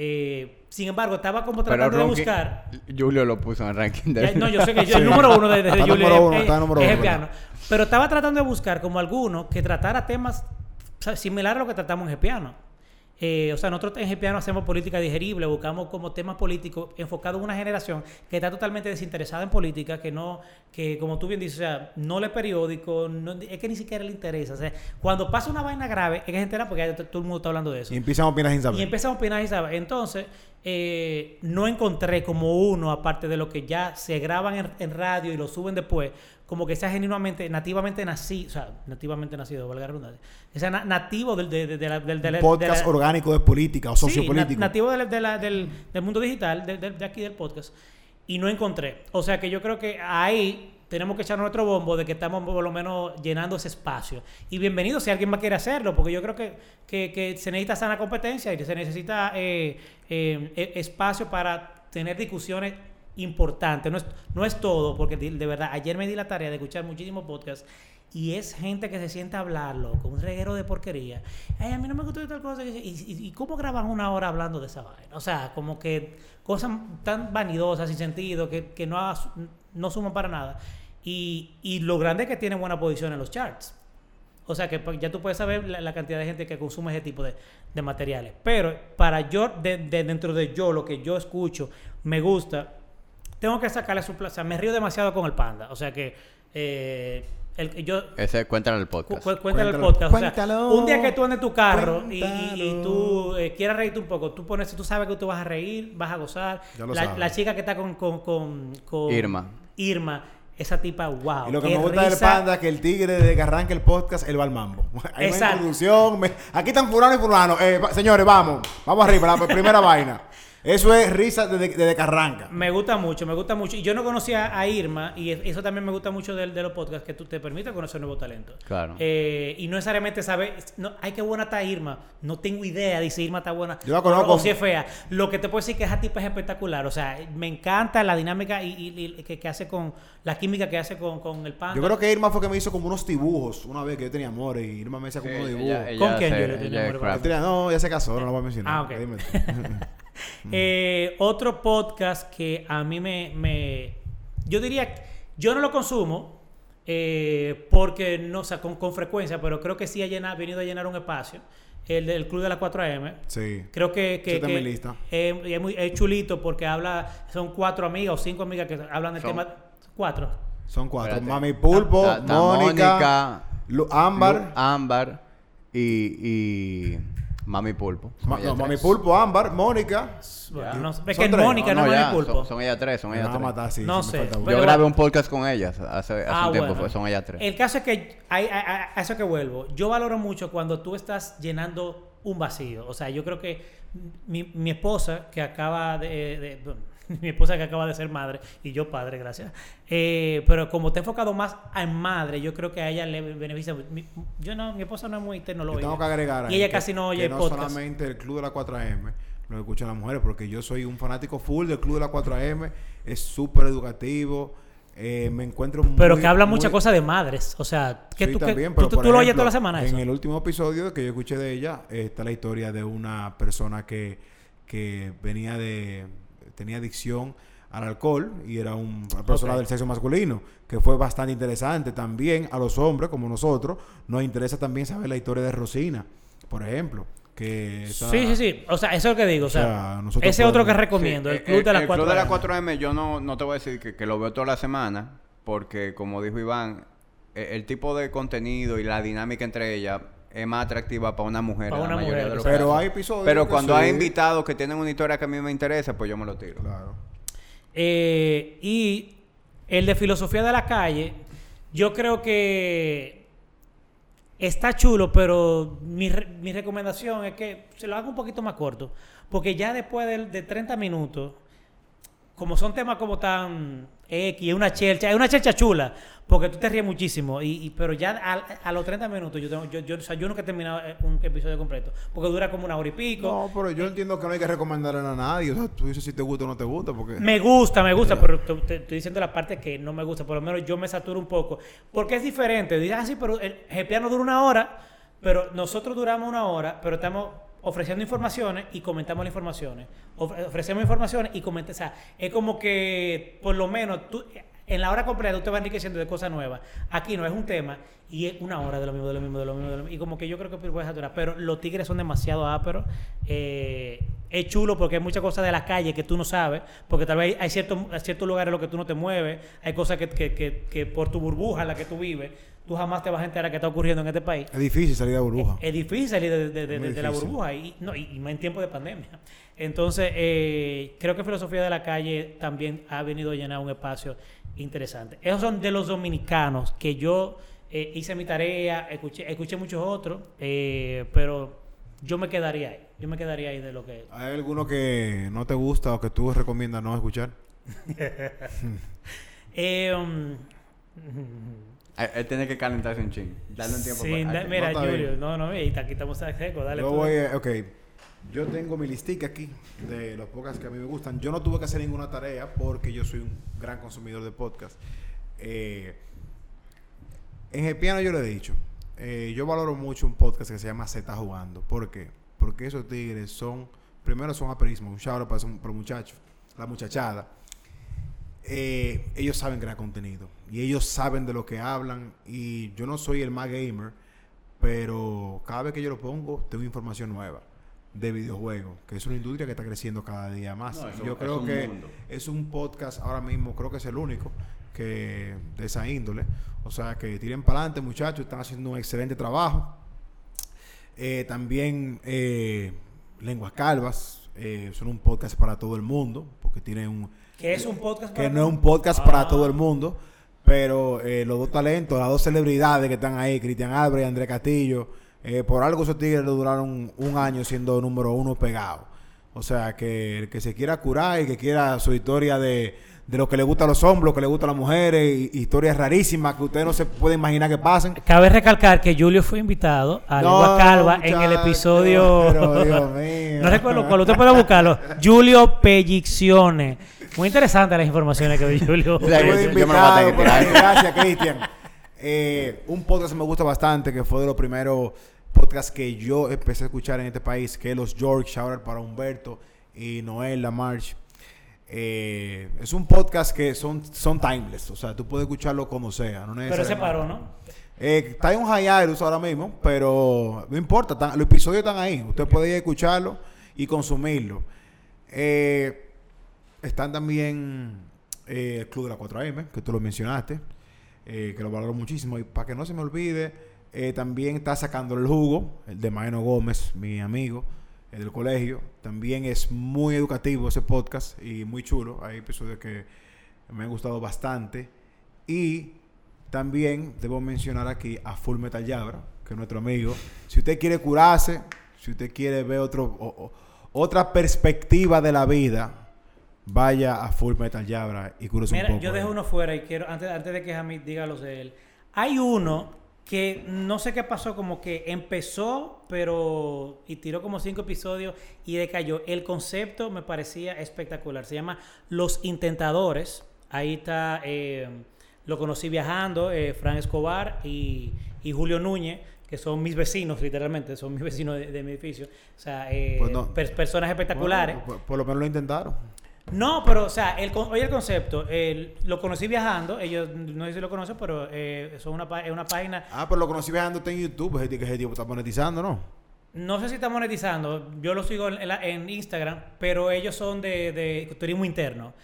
Eh, sin embargo, estaba como Pero tratando de buscar. Julio lo puso en el ranking de Ya, no, yo sé que yo, Sí. el número uno de, de Julio número uno, es- está número es uno, el piano. Pero estaba tratando de buscar como alguno que tratara temas similares a lo que tratamos en el piano. Eh, o sea, nosotros en Piano hacemos política digerible, buscamos como temas políticos enfocados en una generación que está totalmente desinteresada en política, que no, que como tú bien dices, o sea, no lee periódico, no- es que ni siquiera le interesa. O sea, cuando pasa una vaina grave, es que se entera porque todo el mundo está hablando de eso. Y empiezan a opinar sin saber. Y empezamos a opinar y saber. Entonces, eh, no encontré como uno, aparte de lo que ya se graban en, en radio y lo suben después, como que sea genuinamente, nativamente nacido, o sea, nativamente nacido, valga la redundancia, que sea na- nativo del, de, de- de la, del, del- podcast de la- orgánico de política o Sí, sociopolítico. na- nativo la- del, del mundo digital, de aquí del podcast. Y no encontré. O sea que yo creo que ahí tenemos que echar nuestro bombo de que estamos por lo menos llenando ese espacio. Y bienvenido si alguien más quiere hacerlo, porque yo creo que, que, se necesita sana competencia y se necesita eh, eh, e- espacio para tener discusiones importantes. No es, no es todo, porque de, verdad, ayer me di la tarea de escuchar muchísimos podcasts y es gente que se sienta a hablar, loco, un reguero de porquería. Ay, a mí no me gustó tal cosa. ¿Y, y, y cómo graban una hora hablando de esa vaina? O sea, como que cosas tan vanidosas, sin sentido, que, que no, no suman para nada. Y, y lo grande es que tienen buena posición en los charts. O sea, que ya tú puedes saber la, la cantidad de gente que consume ese tipo de, de materiales. Pero para yo, de, de- dentro de yo, lo que yo escucho, me gusta, tengo que sacarle su plaza. Me río demasiado con el panda. O sea que eh, el, yo, Ese cuéntale el podcast. cu- cuéntale el Cuéntalo. podcast. O sea, Cuéntalo. un día que tú andes en tu carro y, y- Cuéntalo. tú eh, quieras reírte un poco, tú pones, tú sabes que tú vas a reír, vas a gozar. La, la chica que está con, con, con, con Irma. Irma, esa tipa, wow. Y lo que me gusta del panda es que el tigre desde que arranca el podcast, él va al mambo. Hay una Exacto. introducción. me- Aquí están fulano y fulano. Eh, señores, vamos. Vamos arriba, la primera vaina. Eso es risa desde, desde que arranca. Me gusta mucho, me gusta mucho. Y yo no conocía a Irma, y eso también me gusta mucho de, de los podcasts, que tú te permite conocer nuevos talentos. Claro. Eh, y no necesariamente saber, no, ay, qué buena está Irma. No tengo idea de si Irma está buena Yo la conozco. o, o si es fea. Lo que te puedo decir es que esa tipa es espectacular. O sea, me encanta la dinámica y, y- y que, que hace con, la química que hace con, con el panda. Yo creo que Irma fue que me hizo como unos dibujos una vez que yo tenía amores y Irma me hacía como Sí, unos dibujos. ella- ella ¿Con quién yo le tenía ella amor es para Yo tenía- no, ya se casó, no lo voy a mencionar. Ah, ok. Tú. Eh, otro podcast que a mí me, me- Yo diría... Yo no lo consumo eh, porque no... O sea, con, con frecuencia, pero creo que sí ha llenado- venido a llenar un espacio. El del Club de la 4AM. sí. Creo que, que, que mi lista. eh, es, muy, es chulito porque habla... Son cuatro amigas o cinco amigas que hablan del Son- tema... Cuatro. Son cuatro. Espérate. Mami Pulpo, Ta- ta- Mónica, Lu- Ámbar. Lu- Ámbar y, y Mami Pulpo. Son Ma- ellas no, Mami. Pulpo, Ámbar, Mónica. Bueno, Ya. no sé. es Son que tres. Mónica no, no, es ya, Mami Pulpo. Son, son ellas tres, son ellas tres. No sé. me falta uno. Pero Yo grabé un podcast con ellas hace, hace Ah, un tiempo, bueno. pues son ellas tres. El caso es que, hay- a, a- a eso que vuelvo, yo valoro mucho cuando tú estás llenando un vacío. O sea, yo creo que mi, mi esposa, que acaba de, de- bueno, mi esposa que acaba de ser madre, y yo padre, gracias. eh, pero como te he enfocado más en madre, yo creo que a ella le beneficia. Mi- yo no, mi esposa no es muy Yo tecnológica. tengo que agregar Y ella que- casi no oye que no podcast. solamente el Club de la 4AM lo escuchan las mujeres, porque yo soy un fanático full del Club de la 4AM. Es súper educativo. eh, me encuentro muy... Pero que habla muchas muy- cosas de madres. O sea, que Sí, tú, que- también, tú, pero tú- tú lo oyes ejemplo, toda la semana. En eso. el último episodio que yo escuché de ella, está la historia de una persona que, que venía de. Tenía adicción al alcohol y era un- persona del sexo masculino, que fue bastante interesante. También a los hombres, como nosotros, nos interesa también saber la historia de Rosina, por ejemplo. Que esa- Sí, sí, sí. O sea, eso es lo que digo. O O sea, ese otro que podemos- recomiendo, Sí, el Club de la 4 Club de la 4M, yo no, no te voy a decir que, que lo veo toda la semana, porque como dijo Iván, e- el, tipo de contenido y la dinámica entre ellas es más atractiva para una mujer. Para la una mujer, de los Pero casos. hay episodios Pero que cuando sí. hay invitados que tienen una historia que a mí me interesa, pues yo me lo tiro. Claro. Eh, y el de filosofía de la calle, yo creo que está chulo, pero mi, re- mi recomendación es que se lo haga un poquito más corto. Porque ya después de, de 30 minutos, como son temas como tan X, es una chelcha, es una chelcha chula, porque tú te ríes muchísimo, y, y- pero ya a, a los 30 minutos, yo, tengo, yo, yo, o sea, yo nunca he terminado eh, un episodio completo, porque dura como una hora y pico. No, pero yo entiendo que no hay que recomendarle a nadie. O sea, tú dices si te gusta o no te gusta, porque... Me gusta, me gusta, pero te, te- estoy diciendo la parte que no me gusta. Por lo menos yo me saturo un poco. Porque es diferente. Dices, ah, sí, pero el GPA no dura una hora, pero nosotros duramos una hora, pero estamos ofreciendo informaciones y comentamos las informaciones. Ofre- ofrecemos informaciones y comentamos. O sea, es como que por lo menos tú, en la hora completa tú te vas enriqueciendo de cosas nuevas. Aquí no es un tema y es una hora de lo mismo, de lo mismo, de lo mismo. de lo mismo. Y como que yo creo que puedes saturar. Pero los tigres son demasiado áperos. Eh, es chulo porque hay muchas cosas de la calle que tú no sabes. Porque tal vez hay ciertos ciertos lugares en los que tú no te mueves. Hay cosas que, que, que, que por tu burbuja en la que tú vives, tú jamás te vas a enterar que está ocurriendo en este país. Es difícil salir de burbuja. Es difícil salir de, de- de- Muy de la burbuja y, no, y, y más en tiempo de pandemia. Entonces, eh, creo que Filosofía de la Calle también ha venido a llenar un espacio interesante. Esos son de los dominicanos que yo eh, hice mi tarea, escuché, escuché muchos otros, eh, pero yo me quedaría ahí. Yo me quedaría ahí de lo que... ¿Hay alguno que no te gusta o que tú recomiendas no escuchar? Eh, um, Él, tiene que calentarse un ching. Dale un tiempo. sí, para- da- mira, no Julio, no, no, y aquí estamos a seco, dale. Yo tú. voy, a- ok. Yo tengo mi listica aquí de los podcasts que a mí me gustan. Yo no tuve que hacer ninguna tarea porque yo soy un gran consumidor de podcast. Eh, en el piano yo le he dicho, eh, yo valoro mucho un podcast que se llama Z Jugando. ¿Por qué? Porque esos tigres son, primero son aperismo, un shout out para, esos- para los muchachos, la muchachada. Eh, ellos saben crear contenido y ellos saben de lo que hablan y yo no soy el más gamer, pero cada vez que yo lo pongo tengo información nueva de videojuegos, que es una industria que está creciendo cada día más. No, eso yo creo que mundo. es un podcast ahora mismo, creo que es el único que de esa índole. O sea, que tiren para adelante, muchachos, están haciendo un excelente trabajo. Eh, también eh, Lenguas Calvas, eh, son un podcast para todo el mundo, porque tienen un, Que es un podcast que no es un podcast Ah. para todo el mundo, pero eh, los dos talentos, las dos celebridades que están ahí, Cristian Álvarez y Andrés Castillo, eh, por algo esos tigres le duraron un año siendo número uno pegado. O sea, que el que se quiera curar y que quiera su historia de, de lo que le gusta a los hombres, lo que le gusta a las mujeres, y- historias rarísimas que ustedes no se pueden imaginar que pasen. Cabe recalcar que Julio fue invitado a No, Lengua Calva en el episodio. pero, Dios mío. no recuerdo cuál, usted puede buscarlo. Julio Pelliccione. Muy interesantes las informaciones que dio Julio. O sea, yo- Estuve yo me lo voy a tener invitado que por ahí. tirar. Gracias, Cristian. Eh, un podcast que me gusta bastante, que fue de los primeros podcasts que yo empecé a escuchar en este país, que es los George, shout out para Humberto y Noel Lamarche. Eh, es un podcast que son, son timeless, o sea, tú puedes escucharlo como sea. No Pero se paró, ¿no? Eh, está en un hiatus ahora mismo, pero no importa, están- los episodios están ahí. Usted puede ir a escucharlo y consumirlo. Eh, están también eh, el Club de la 4AM, que tú lo mencionaste, eh, que lo valoro muchísimo. Y para que no se me olvide, eh, también está sacando el jugo, el de Maeno Gómez, mi amigo el del colegio. También es muy educativo ese podcast y muy chulo. Hay episodios que me han gustado bastante. Y también debo mencionar aquí a Full Metal Yabra, que es nuestro amigo. Si usted quiere curarse, si usted quiere ver otro, otra perspectiva de la vida, vaya a Full Metal Yabra y cúrese Mira, un poco. yo dejo ahí. uno fuera y quiero, antes, antes de que Jamie diga los de él. Hay uno que no sé qué pasó, como que empezó, pero. y tiró como cinco episodios y decayó. El concepto me parecía espectacular. Se llama Los Intentadores. Ahí está. eh, lo conocí viajando, eh, Fran Escobar y, y Julio Núñez, que son mis vecinos, literalmente, son mis vecinos de, de mi edificio. O sea, eh, Pues no. per- personas espectaculares. Bueno, por, por lo menos lo intentaron. No, pero, o sea, el, oye el concepto. el- lo conocí viajando. Ellos, no sé si lo conocen, pero eh, son una, es una página. Ah, pero lo conocí viajando en YouTube, ese, que ese tipo está monetizando, ¿no? No sé si está monetizando. Yo lo sigo en, la- en Instagram, pero ellos son de, de turismo interno.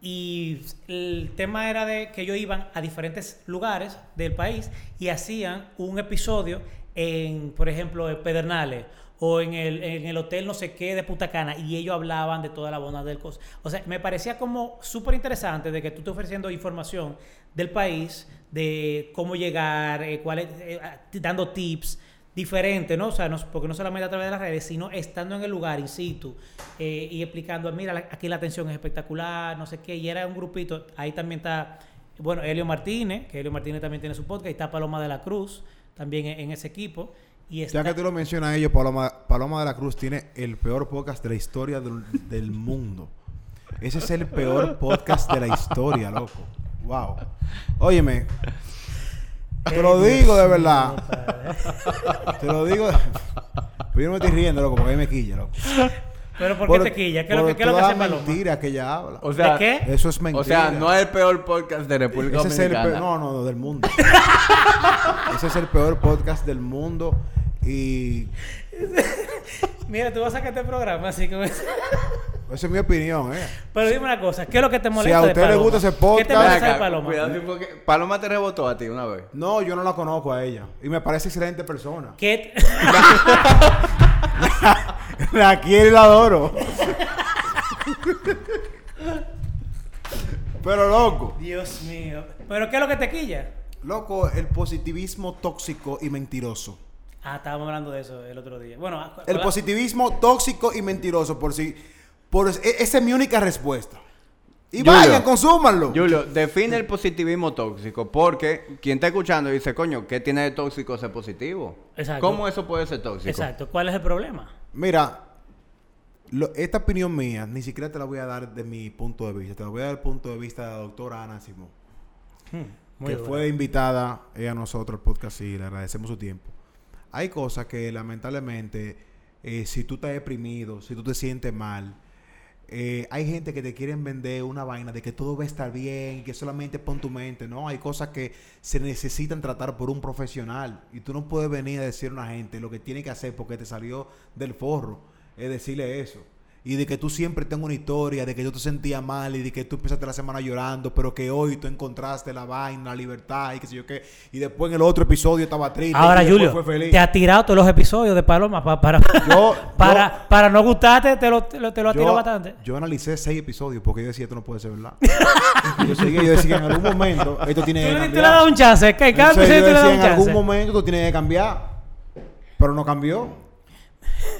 Y el tema era de que ellos iban a diferentes lugares del país y hacían un episodio en, por ejemplo, en Pedernales o en el, en el hotel no sé qué de Punta Cana y ellos hablaban de toda la bondad del cos. O sea, me parecía como súper interesante de que tú estés ofreciendo información del país, de cómo llegar, eh, cuál es- eh, dando tips diferente, ¿no? O sea, no, porque no solamente a través de las redes, sino estando en el lugar, in situ, eh, y explicando, mira, aquí la atención es espectacular, no sé qué, y era un grupito, ahí también está, bueno, Helio Martínez, que Helio Martínez también tiene su podcast, y está Paloma de la Cruz, también en ese equipo, y está... Ya que tú lo mencionas a ellos, Paloma, Paloma de la Cruz tiene el peor podcast de la historia del, del mundo. Ese es el peor podcast de la historia, loco. Wow. Óyeme. Te lo digo de verdad. Te lo digo. de- Pero yo no me estoy riendo, loco, porque ahí me quilla, loco. Pero ¿por, Por- qué te quilla? ¿Qué es lo que, qué es lo que hace Paloma? mentira que ella habla. O sea, ¿De qué? Eso es mentira. O sea, no es el peor podcast de República Ese es el peor, no, no, no, del mundo. Ese es el peor podcast del mundo y Mira, tú vas a sacar este programa, así que... esa es mi opinión, ¿eh? Pero dime una cosa, ¿qué es lo que te Si molesta a de usted le Paloma? gusta ese ¿Qué te podcast- molesta de Paloma? cuidado, porque Paloma te rebotó a ti una vez. No, yo no la conozco a ella y me parece excelente persona. ¿Qué la quiero y la adoro. Pero loco, Dios mío. ¿Pero qué es lo que te quilla? loco, el positivismo tóxico y mentiroso. Ah, estábamos hablando de eso el otro día. Bueno, ah, El hola. positivismo tóxico y mentiroso, por si, por e- esa es mi única respuesta. Y Julio. vayan, consúmanlo. Julio, define el positivismo tóxico, porque quien está escuchando dice, coño, ¿qué tiene de tóxico ser positivo? Exacto. ¿Cómo eso puede ser tóxico? Exacto. ¿Cuál es el problema? Mira, lo- esta opinión mía ni siquiera te la voy a dar de mi punto de vista. Te la voy a dar del punto de vista de la doctora Ana Simón. Muy que fue invitada ella a nosotros al podcast y le agradecemos su tiempo. Hay cosas que lamentablemente, eh, si tú estás deprimido, si tú te sientes mal, eh, hay gente que te quieren vender una vaina de que todo va a estar bien, que solamente pon tu mente. No, hay cosas que se necesitan tratar por un profesional. Y tú no puedes venir a decir a una gente lo que tiene que hacer porque te salió del forro. Es decirle eso. Y de que tú siempre tengas una historia, de que yo te sentía mal y de que tú empezaste la semana llorando, pero que hoy tú encontraste la vaina, la libertad y qué sé yo qué. Y después en el otro episodio estaba triste. Ahora, y Julio, fue feliz. te ha tirado todos los episodios de Paloma pa- para, Yo- para, para no gustarte, te lo, te lo, te lo ha tirado bastante. yo analicé seis episodios porque yo decía esto no puede ser verdad. yo seguía, yo decía en algún momento esto tiene que le, tú le has cambiar. dado un chance, que cada episodio le en algún momento tú tienes que cambiar. Pero no cambió.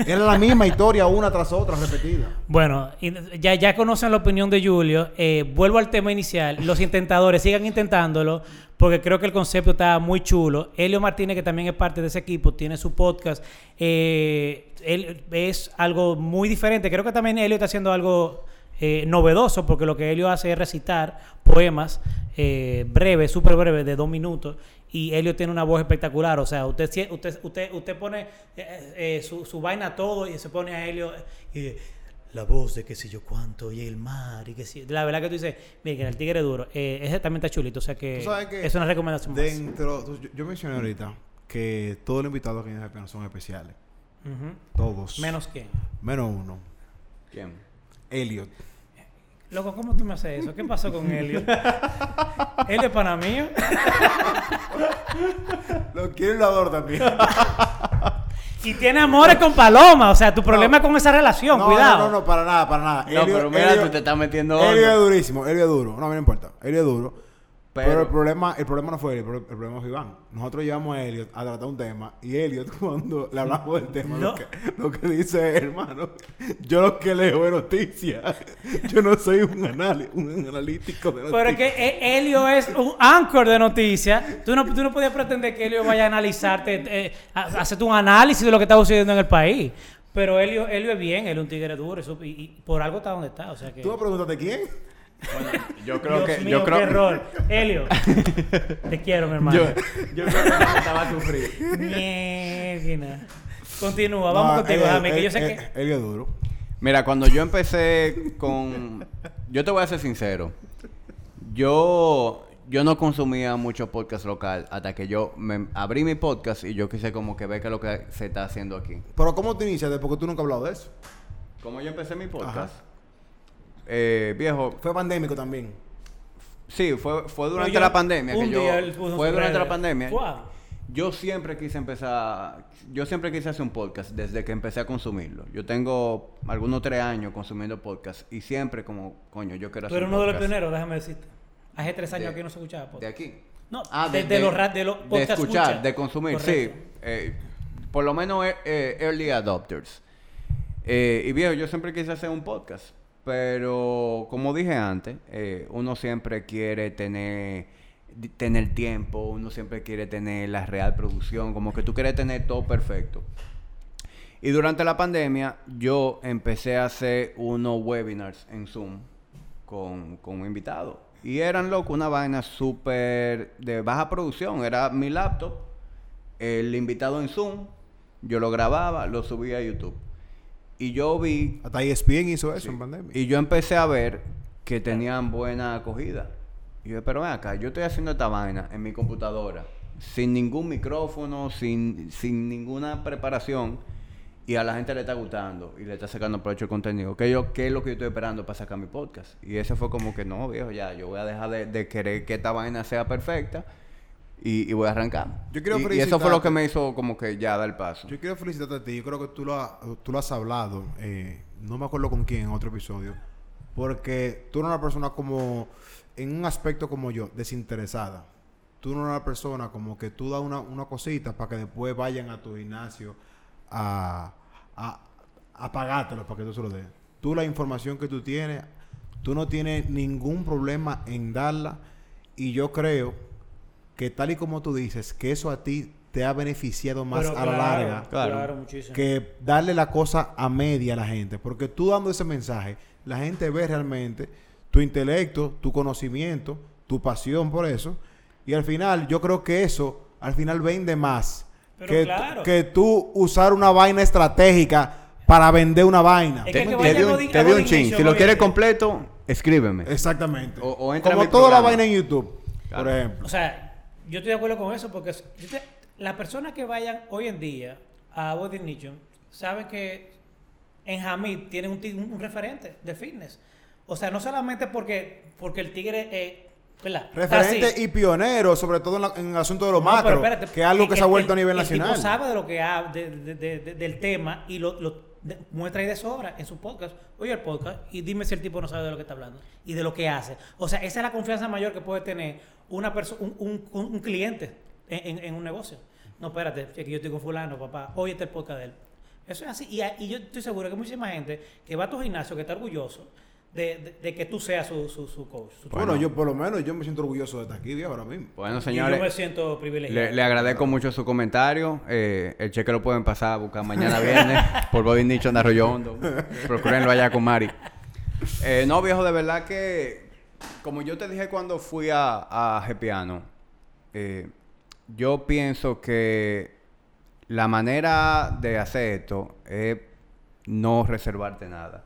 Era la misma historia una tras otra repetida. Bueno, ya, ya conocen la opinión de Julio. Eh, vuelvo al tema inicial. Los intentadores sigan intentándolo porque creo que el concepto está muy chulo. Helio Martínez, que también es parte de ese equipo, tiene su podcast. Eh, él es algo muy diferente. Creo que también Helio está haciendo algo eh, novedoso porque lo que Helio hace es recitar poemas breves, súper breves, de dos minutos. Y Helio tiene una voz espectacular. O sea, usted, usted, usted, usted pone eh, eh, su, su vaina todo y se pone a Helio. Y, la voz de qué sé yo cuánto y el mar y que sí. La verdad que tú dices, miren, el tigre duro. Eh, ese también está chulito. O sea que que es una recomendación más. Dentro, yo, yo mencioné ahorita que todos los invitados que vienen a son especiales. Todos. Menos que. Menos uno. ¿Quién? Elliot. Loco, ¿cómo tú me haces eso? ¿Qué pasó con Helio? ¿Helio es pana mío? Lo quiero y lo adoro también. Y tiene amores con Paloma. O sea, tu problema es con esa relación. no, Cuidado. No, no, no, para nada, para nada. No, pero mira, tú te estás metiendo Elio es durísimo, Elio es duro. No, a mí no importa. Elio es duro. Pero, Pero- el problema, el problema no fue él, el, pro- el problema fue Iván. Nosotros llevamos a Elliot a tratar un tema y Elliot cuando le hablamos del tema, No. lo, que, lo que dice hermano, yo lo que leo es noticias. Yo no soy un, anali- un analítico de noticias. Pero es que eh, Helio es un anchor de noticias. Tú no, tú no podías pretender que Helio vaya a analizarte, eh, a- hacerte un análisis de lo que está sucediendo en el país. Pero Helio, Helio es bien, él es un tigre duro y- y por algo está donde está. O sea que. Tú me preguntaste quién. Bueno, yo creo Dios que... mío, yo creo, qué error. Helio, te quiero, mi hermano. yo, yo creo que estaba a sufrir. Mierda. Continúa, vamos No, contigo, Jami, que yo sé que. Es duro. Mira, cuando yo empecé con... Yo te voy a ser sincero. Yo, yo no consumía mucho podcast local hasta que yo me abrí mi podcast y yo quise como que ver qué es lo que se está haciendo aquí. Pero ¿cómo te iniciaste? Porque tú nunca has hablado de eso. Como yo empecé mi podcast, Ajá. Eh, viejo, Fue pandémico también. sí, fue, fue durante Pero yo- la pandemia que yo... día él puso Fue durante la pandemia. Wow. Yo siempre quise empezar, yo siempre quise hacer un podcast desde que empecé a consumirlo. Yo tengo algunos tres años consumiendo podcast y siempre como, coño, yo quiero Tú hacer eres un uno de los podcast. pioneros, déjame decirte. Hace tres años De- aquí no se escuchaba De podcast. aquí. No, Ah, de, de los de los de podcast escuchar, escucha. de consumir, Correcto. sí. Eh, por lo menos eh, eh, early adopters. Eh, y viejo, yo siempre quise hacer un podcast, pero como dije antes, eh, uno siempre quiere tener tener tiempo, uno siempre quiere tener la real producción, como que tú quieres tener todo perfecto. Y durante la pandemia yo empecé a hacer unos webinars en Zoom con, con un invitado. Y eran, loco, una vaina súper de baja producción. Era mi laptop, el invitado en Zoom, yo lo grababa, lo subía a YouTube. Y yo vi Hasta ESPN hizo eso en pandemia. y yo empecé a ver que tenían buena acogida. Y yo, pero ven acá, yo estoy haciendo esta vaina en mi computadora, sin ningún micrófono, sin, sin ninguna preparación, y a la gente le está gustando y le está sacando provecho el contenido. ¿Qué, yo, ¿Qué es lo que yo estoy esperando para sacar mi podcast? Y ese fue como que, no, viejo, ya, yo voy a dejar de, de querer que esta vaina sea perfecta y, y voy a arrancar. Yo quiero y, y eso fue lo que me hizo como que ya dar el paso. Yo quiero felicitarte a ti. Yo creo que tú lo, ha- tú lo has hablado. eh, no me acuerdo con quién en otro episodio. Porque tú eres una persona como... En un aspecto como yo, desinteresada. Tú eres una persona como que tú das una, una cosita para que después vayan a tu gimnasio a, a, a pagártelo para que tú se lo des. Tú la información que tú tienes, tú no tienes ningún problema en darla. Y yo creo que tal y como tú dices, que eso a ti te ha beneficiado más Pero a la claro, larga Claro. Claro, muchísimo. que darle la cosa a media a la gente. Porque tú dando ese mensaje, la gente ve realmente tu intelecto, tu conocimiento, tu pasión por eso. Y al final, yo creo que eso, al final vende más Pero que, claro. que tú usar una vaina estratégica para vender una vaina. Es Te, que que te vaya di a un, te chin. Si lo quieres completo, escríbeme. Exactamente. O- o entra a Como mi toda la vaina en YouTube, por ejemplo. O sea, yo estoy de acuerdo con eso porque es- las personas que vayan hoy en día a Body Nation saben que en Hamid tienen un, un- referente de fitness. O sea, no solamente porque, porque el tigre eh, ¿verdad? Referente así. y pionero, sobre todo en, la- en el asunto de los No, pero macros, espérate, que es algo que el- se ha vuelto el- a nivel el tipo nacional. sabe de lo que ha, de- de- de- de- del tema y lo, muestra ahí de sobra en su podcast. Oye el podcast y dime si el tipo no sabe de lo que está hablando y de lo que hace. O sea, esa es la confianza mayor que puede tener una persona, un, un- un- cliente en, en- en un negocio. No, espérate, es que yo estoy con fulano, papá. Oye este el podcast de él. Eso es así. Y, y yo estoy seguro que hay muchísima gente que va a tu gimnasio que está orgulloso de, de- de que tú seas su, su, su coach. su Bueno, Bueno. yo por lo menos yo me siento orgulloso de estar aquí viejo, ahora mismo. Bueno, y yo me señores, siento privilegiado. le, le agradezco mucho su comentario. Eh, el cheque lo pueden pasar a buscar mañana viernes por Body Nicho en Arroyo Hondo. Procúrenlo allá con Mari. Eh, no, viejo, de verdad que, como yo te dije cuando fui a, a Gepiano, eh, yo pienso que la manera de hacer esto es no reservarte nada.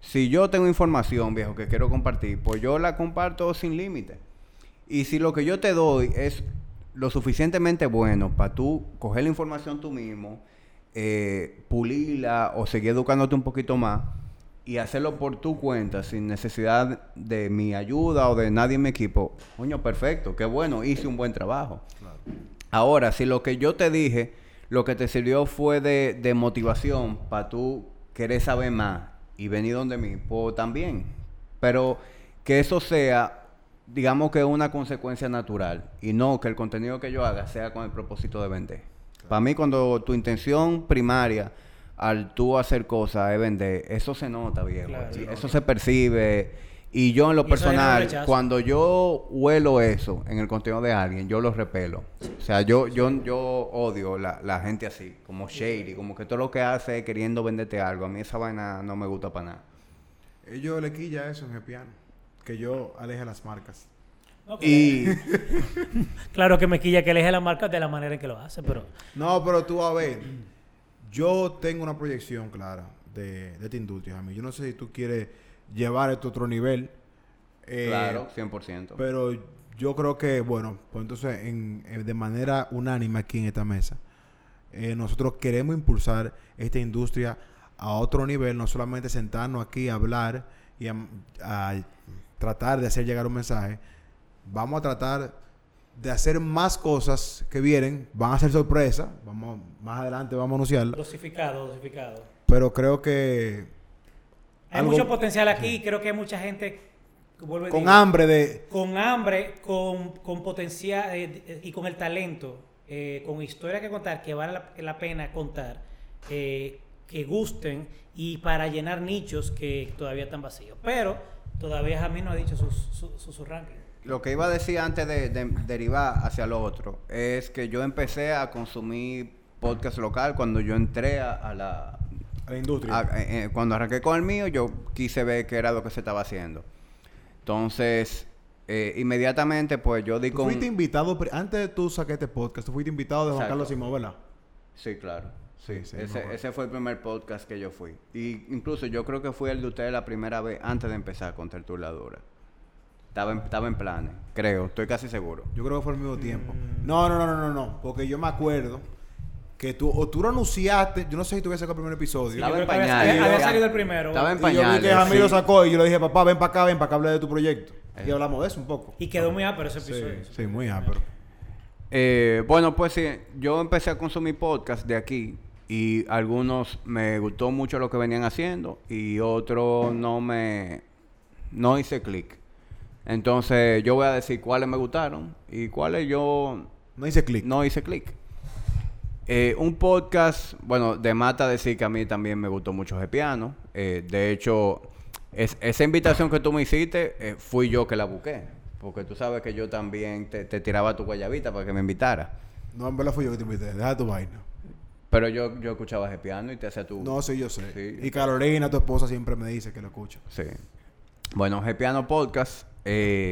Si yo tengo información, viejo, que quiero compartir, pues yo la comparto sin límite. Y si lo que yo te doy es lo suficientemente bueno para tú coger la información tú mismo, eh, pulirla o seguir educándote un poquito más y hacerlo por tu cuenta sin necesidad de mi ayuda o de nadie en mi equipo, coño, perfecto, qué bueno, hice un buen trabajo. Ahora, si lo que yo te dije, lo que te sirvió fue de, de motivación para tú querer saber más y venir donde mí, pues también. Pero que eso sea, digamos que una consecuencia natural y no que el contenido que yo haga sea con el propósito de vender. Para mí, cuando tu intención primaria al tú hacer cosas es vender, eso se nota, viejo. Claro. Eso se percibe. Y yo en lo personal, cuando yo huelo eso en el contenido de alguien, yo lo repelo. O sea, yo, yo, yo odio la, la gente así, como shady, como que todo lo que hace es queriendo venderte algo. A mí esa vaina no me gusta para nada. Ellos le quilla eso en Gepiano. Que yo aleje las marcas. Y Claro que me quilla que elige la marca de la manera en que lo hace, pero No, pero tú a ver. Yo tengo una proyección clara de, de esta industria. A mí. Yo no sé si tú quieres llevar esto a otro nivel. eh, claro, 100%. Pero yo creo que, bueno, pues entonces en- en- de manera unánime aquí en esta mesa, eh, nosotros queremos impulsar esta industria a otro nivel, no solamente sentarnos aquí a hablar y a, a tratar de hacer llegar un mensaje. Vamos a tratar de hacer más cosas que vienen, van a ser sorpresas, vamos más adelante vamos a anunciarlas, dosificado, dosificado. pero creo que Hay Algo- mucho potencial aquí y creo que hay mucha gente vuelvo con digo, hambre de con hambre, con, con potencial eh, eh, y con el talento eh, con historias que contar, que vale la, la pena contar, eh, que gusten y para llenar nichos que todavía están vacíos. Pero todavía a mí no ha dicho sus su, su, su ranking. Lo que iba a decir antes de, de derivar hacia lo otro es que yo empecé a consumir podcast local cuando yo entré a, a la... A la industria. a- eh, eh, cuando arranqué con el mío, yo quise ver qué era lo que se estaba haciendo. Entonces, eh, inmediatamente, pues yo di Tú con... fuiste invitado, antes de tú sacar este podcast, tú fuiste invitado de Juan Exacto. Carlos Simón, ¿verdad? Sí, claro. Sí, sí, ese fue el primer podcast que yo fui. Y incluso yo creo que fui el de ustedes la primera vez antes de empezar con Tertuladora. Estaba en, estaba en planes, creo, estoy casi seguro. Yo creo que fue al mismo tiempo. Mm. No, no, no, no, no, no. Porque yo me acuerdo que tú, o tú lo anunciaste, yo no sé si tú habías sacado el primer episodio. Estaba en pañales. había salido el primero. Estaba en y yo vi pañales. que Jamil lo sí. sacó y yo le dije, papá, ven para acá, ven para acá, hable de tu proyecto. Y Eh. hablamos de eso un poco. Y quedó muy ápero ese Sí, episodio. sí, muy ápero. Eh, bueno, pues sí, yo empecé a consumir podcast de aquí y algunos me gustó mucho lo que venían haciendo y otros no me no hice clic. Entonces yo voy a decir cuáles me gustaron y cuáles yo No hice clic. no hice clic. Eh, un podcast, bueno, de Mata decir que a mí también me gustó mucho ese piano. Eh, de hecho, es- esa invitación que tú me hiciste, eh, fui yo que la busqué. Porque tú sabes que yo también te, te tiraba tu guayabita para que me invitara. No, en verdad fui yo que te invité. Deja tu vaina. Pero yo, yo escuchaba ese piano y te hacía tu... No, sí, yo sé. Sí. Y Carolina, tu esposa, siempre me dice que lo escucha. Sí. Bueno, ese piano podcast. Eh,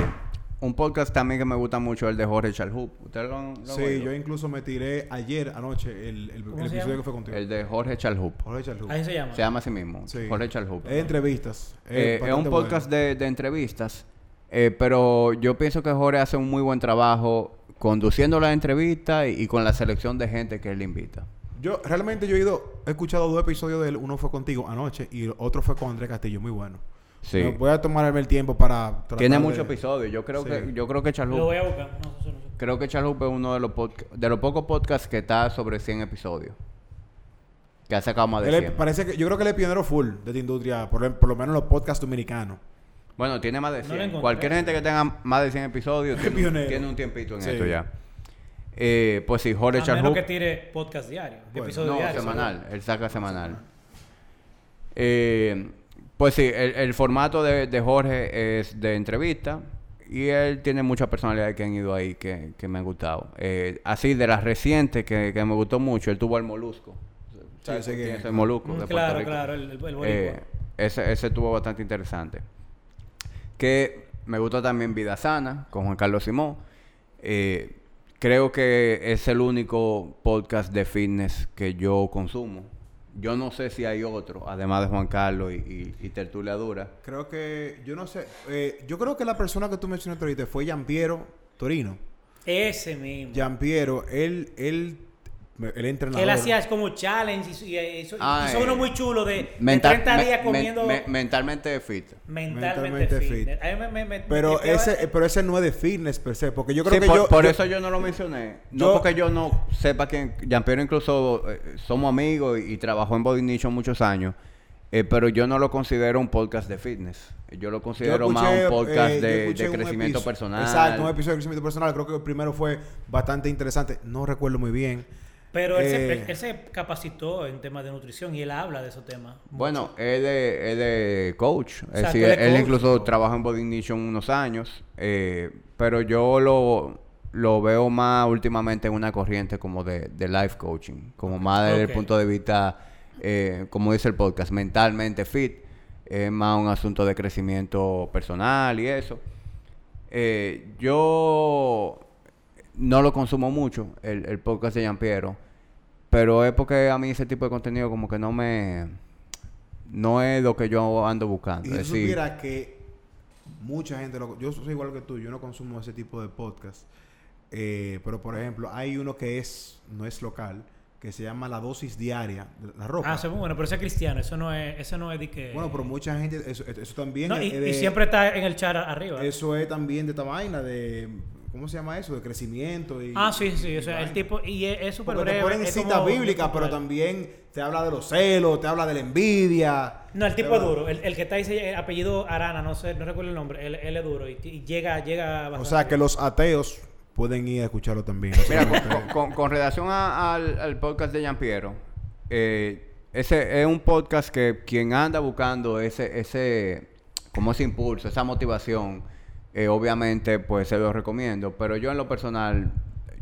un podcast también que me gusta mucho, el de Jorge Chalhup. ¿Ustedes lo Sí, oído? yo incluso me tiré ayer, anoche, el, el, el ¿Cómo se episodio llama? que fue contigo. El de Jorge Chalhup. Jorge Charlu. Ahí se llama. Se llama así mismo. Sí. Jorge Chalhup. Es entrevistas. Eh, es un bastante podcast bueno. de, de entrevistas, eh, pero yo pienso que Jorge hace un muy buen trabajo conduciendo las entrevistas y, y con la selección de gente que él invita. Yo, realmente yo he ido, he escuchado dos episodios de él. Uno fue contigo anoche y el otro fue con Andrés Castillo. Muy bueno. Sí. Voy a tomarme el tiempo para Tiene de- muchos episodios. Yo creo Sí. que yo creo que Lo voy a buscar. No, eso creo que Chalhup es uno de los de los pocos podcasts que está sobre 100 episodios. Que ha sacado más de Él es- 100. parece que yo creo que él es pionero full de esta industria, por, por lo menos los podcasts dominicanos. Bueno, tiene más de No lo 100. encontré. Cualquier gente que tenga más de 100 episodios tiene, un tiempito en Sí. esto ya. Eh, pues sí, Jorge A menos que tire podcast diario. Bueno, episodio No, diario. semanal. Él saca semanal. Eh, pues sí, el, el formato de, de Jorge es de entrevista. Y él tiene muchas personalidades que han ido ahí que, que me han gustado. Eh, así, de las recientes que, que me gustó mucho, él tuvo el Molusco. ¿Sabes sé quién que- es el Molusco? Mm, de claro, Rico? claro, el. Eh, ese, ese estuvo bastante interesante. Que me gustó también Vida Sana con Juan Carlos Simón. Eh, creo que es el único podcast de fitness que yo consumo. Yo no sé si hay otro, además de Juan Carlos y, y, y Tertulia Dura. Creo que, yo no sé, eh, yo creo que la persona que tú mencionaste ahorita fue Giampiero Torino. Ese mismo. Giampiero, él, él, él entrenador. Hacía como challenge y, hizo, Ah, hizo eh, uno muy chulo de, de Mental- 30 me- días comiendo me- mentalmente fit. mentalmente, mentalmente fit. fit. A mí me- me- me- Pero ese, pero ese no es de fitness per se, porque yo creo Sí, que por, yo... por yo- eso yo no lo mencioné. No yo- porque yo no sepa quién. Jean-Pierre incluso eh, somos amigos y, y trabajó en Body Nicho muchos años. eh, pero yo no lo considero un podcast de fitness. Yo lo yo considero más un podcast eh, de, crecimiento personal. Exacto, un episodio de crecimiento personal. Creo que el primero fue bastante interesante. No recuerdo muy bien. Pero él, se, Eh, él- él se capacitó en temas de nutrición y él habla de esos temas. Bueno, es de, es de coach. Es decir, él él coach. incluso trabajó en Body Nation unos años. eh, pero yo lo, lo veo más últimamente en una corriente como de, de life coaching. Como más desde el punto de vista, eh, como dice el podcast, mentalmente fit. Es más un asunto de crecimiento personal y eso. Eh, yo no lo consumo mucho, el, el podcast de Piero pero es porque a mí ese tipo de contenido como que no me... No es lo que yo ando buscando. Y Es si decir, supiera que mucha gente lo... Yo soy igual que tú. Yo no consumo ese tipo de podcast. Eh, pero, por ejemplo, hay uno que es... No es local. Que se llama La Dosis Diaria. de La Roca. Ah, eso es bueno, pero ese es cristiano, eso no es, eso no es de que... Bueno, pero mucha gente... Eso, eso también No, es y, de- y siempre está en el chat arriba. Eso es también de esta vaina de... ¿Cómo se llama eso? De crecimiento y... ah, sí, sí, o y sea, el tipo, y es es súper Porque te breve. ponen citas como- bíblicas, pero también te habla de los celos, te habla de la envidia. No, el tipo es duro. El, el que está ahí, el apellido Arana, no sé, no recuerdo el nombre. Él, él es duro y, y llega, llega O bastante. sea, que los ateos pueden ir a escucharlo también. Mira, con, con- con relación a- al, al podcast de Giampiero, eh, ese es un podcast que quien anda buscando ese, ese, como ese impulso, esa motivación, eh, obviamente, pues se lo recomiendo. Pero yo en lo personal,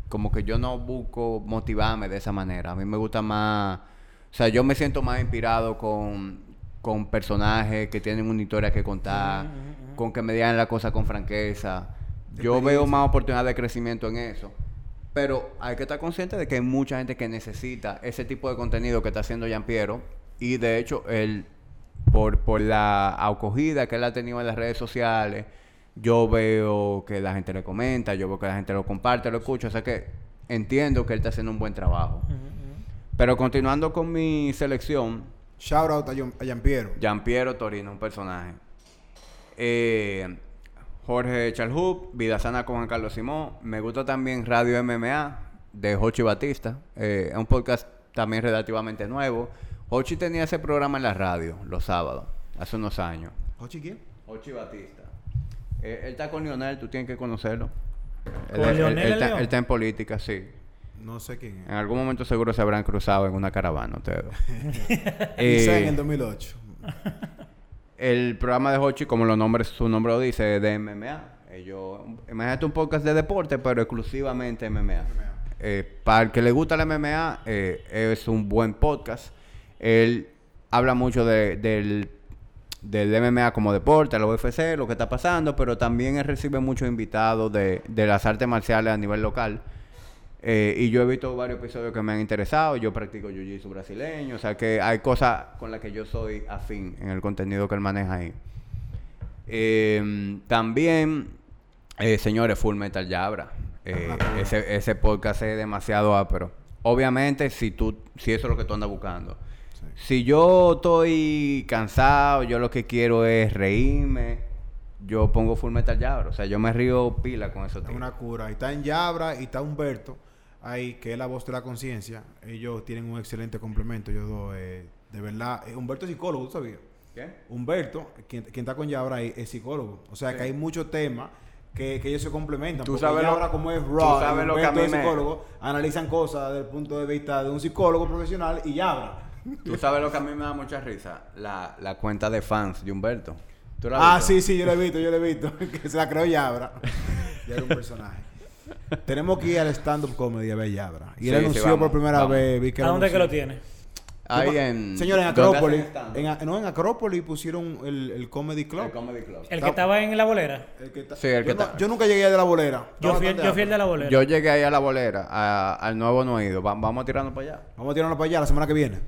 como que yo no busco motivarme de esa manera. A mí me gusta más, o sea, yo me siento más inspirado con, con personajes que tienen una historia que contar, con que me digan la cosa con franqueza. Yo veo más oportunidad de crecimiento en eso. Pero hay que estar consciente de que hay mucha gente que necesita ese tipo de contenido que está haciendo Piero Y de hecho, él, por, por la acogida que él ha tenido en las redes sociales, yo veo que la gente le comenta, yo veo que la gente lo comparte, lo escucha. O sea que entiendo que él está haciendo un buen trabajo. Pero continuando con mi selección, Shout out a, John- a Giampiero. Piero Torino, un personaje. Eh, Jorge Chalhub, Vida Sana con Juan Carlos Simón. Me gusta también Radio MMA de Hochi Batista. Eh, es un podcast también relativamente nuevo. Hochi tenía ese programa en la radio los sábados, hace unos años. ¿Ochi quién? Hochi Batista. Eh, él está con Lionel, tú tienes que conocerlo. ¿Con Él- él- Lionel él el está- él está en política, sí. No sé quién En es. algún momento seguro se habrán cruzado en una caravana ustedes. dos. Quizá Eh, en el 2008. El programa de Hochi, como los nombres, su nombre lo dice, es de MMA. Ellos, imagínate un podcast de deporte, pero exclusivamente MMA. Eh, para el que le gusta la MMA, eh, es un buen podcast. Él habla mucho de- del, del MMA como deporte, la UFC, lo que está pasando, pero también él recibe muchos invitados de, de las artes marciales a nivel local. Eh, y yo he visto varios episodios que me han interesado. Yo practico jiu-jitsu brasileño. O sea que hay cosas con las que yo soy afín en el contenido que él maneja ahí. Eh, también, eh, señores, Full Metal Yabra. Ese, ese podcast es demasiado ápero. Obviamente, si tú, si eso es lo que tú andas buscando. Si yo estoy cansado, yo lo que quiero es reírme, yo pongo Full Metal Yabra. O sea, yo me río pila con eso. Es una cura. Y está en Yabra y está Humberto ahí, que es la voz de la conciencia. Ellos tienen un excelente complemento. Ellos dos, eh, de verdad. eh, Humberto es psicólogo, ¿tú sabías? ¿Qué? Humberto, quien, quien está con Yabra ahí, es psicólogo. O sea, que hay muchos temas que, que ellos se complementan. Tú sabes lo- Yabra, como es tú raw, sabes y lo que a mí me- psicólogo, analizan cosas desde el punto de vista de un psicólogo profesional y Yabra. Tú sabes lo que a mí me da mucha risa, la, la cuenta de fans de Humberto. ¿Tú la has Ah, visto? sí, sí, yo lo he visto, yo lo he visto. que se la creó Yabra. ya era un personaje. Tenemos que ir al stand-up comedy a ver Yabra. Y él Sí, sí, anunció vamos, por primera vamos. vez. Vi que ¿A dónde es que anunció. lo tiene? Ahí en... Señores, en ¿dónde Acrópolis. En, no, en Acrópolis pusieron el, el Comedy Club. El Comedy Club. El que estaba en la bolera. El que Sí, el que yo, no- está- yo nunca llegué de la bolera. Yo fui, yo fui el de la bolera. Yo llegué ahí a la bolera, a- al nuevo no he ido. Va- vamos tirando para allá. Vamos a tirarnos para allá la semana que viene.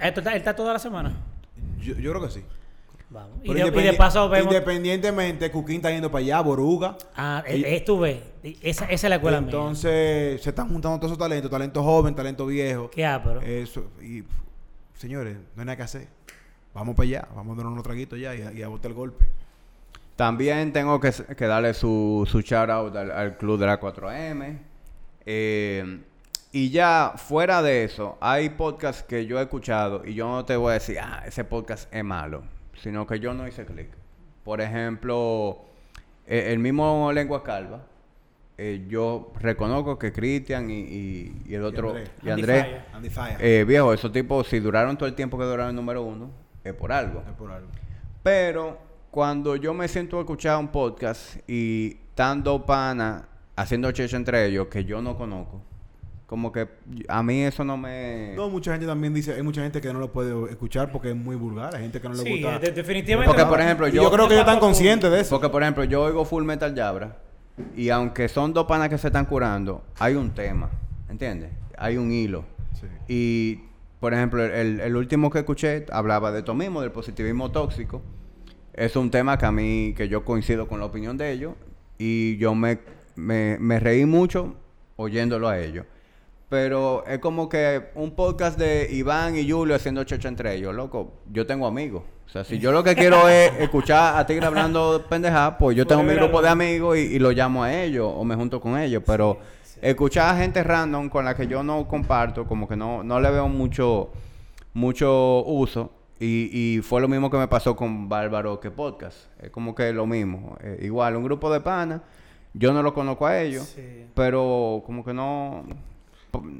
Esto está, él está toda la semana. Yo, yo creo que sí. Vamos. Y de, y de independi- paso vemos. Independientemente, Cuquín está yendo para allá, Boruga. Ah, Y- eh, estuve. Esa, esa es la escuela mía. Entonces, se están juntando todos esos talentos, talento joven, talento viejo. Qué ápero. Eso, y señores, no hay nada que hacer. Vamos para allá, vamos a darnos unos traguitos ya y, a- y a botar el golpe. También tengo que darle su, su shout out al, al club de la 4M. Eh, y ya fuera de eso, hay podcasts que yo he escuchado y yo no te voy a decir, ah, ese podcast es malo, sino que yo no hice clic. Por ejemplo, eh, el mismo Lengua Calva. eh, yo reconozco que Cristian y, y- y el otro, Andrés. y Andrés. Andy eh, viejo, esos tipos, si duraron todo el tiempo que duraron el número uno, es por algo. Es por algo. Pero cuando yo me siento a escuchar un podcast y estando pana haciendo cheche entre ellos que yo no conozco, como que a mí eso no me... No, mucha gente también dice, hay mucha gente que no lo puede escuchar porque es muy vulgar. Hay gente que no le Sí, gusta. de- definitivamente. Porque, por ejemplo, yo- yo creo que ellos están conscientes de eso. Porque, por ejemplo, yo oigo Full Metal Yabra y aunque son dos panas que se están curando, hay un tema, ¿entiendes? Hay un hilo. Sí. Y, por ejemplo, el, el último que escuché hablaba de esto mismo, del positivismo tóxico. Es un tema que a mí, que yo coincido con la opinión de ellos y yo me, me, me reí mucho oyéndolo a ellos. Pero es como que un podcast de Iván y Julio haciendo chocha entre ellos, loco. Yo tengo amigos. O sea, si yo lo que quiero es escuchar a Tigre hablando pendeja, pues yo tengo mi grupo de amigos y, y lo llamo a ellos o me junto con ellos. Pero escuchar a gente random con la que yo no comparto, como que no, no le veo mucho, mucho uso. Y, y fue lo mismo que me pasó con Bárbaro que podcast. Es como que lo mismo. Eh, igual, un grupo de panas Yo no lo conozco a ellos, Sí. pero como que no...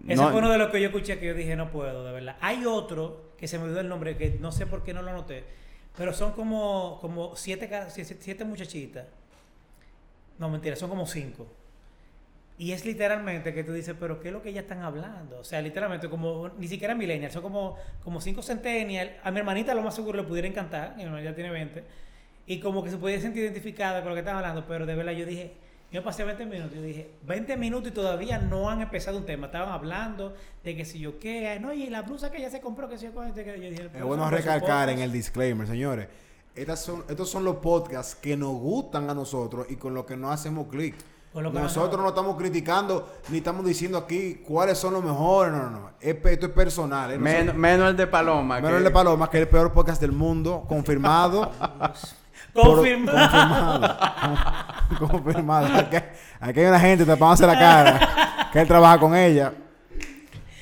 Ese no- fue uno de los que yo escuché que yo dije, no puedo, de verdad. Hay otro que se me olvidó el nombre, que no sé por qué no lo anoté, pero son como, como siete, siete, siete muchachitas. No, mentira, son como cinco. Y es literalmente que tú dices, pero ¿qué es lo que ellas están hablando? O sea, literalmente como, ni siquiera millennials, son como, como cinco centennials. A mi hermanita lo más seguro le pudiera encantar, mi hermanita tiene 20. Y como que se pudiera sentir identificada con lo que están hablando, pero de verdad yo dije, yo pasé 20 minutos, yo dije, 20 minutos y todavía no han empezado un tema. Estaban hablando de que si yo qué, no, y la blusa que ella se compró, que si yo, que yo dije, Es bueno recalcar en el disclaimer, señores. Estas son, estos son los podcasts que nos gustan a nosotros y con los que no hacemos clic. Nosotros no- no estamos criticando ni estamos diciendo aquí cuáles son los mejores. No, no, no. Esto es personal. ¿eh? Men- Nosotros- menos el de Paloma. Menos que- el de Paloma, que es el peor podcast del mundo, confirmado. por- Confirmado. confirmado. confirmado. Aquí, aquí hay una gente tapándose la cara, que él trabaja con ella.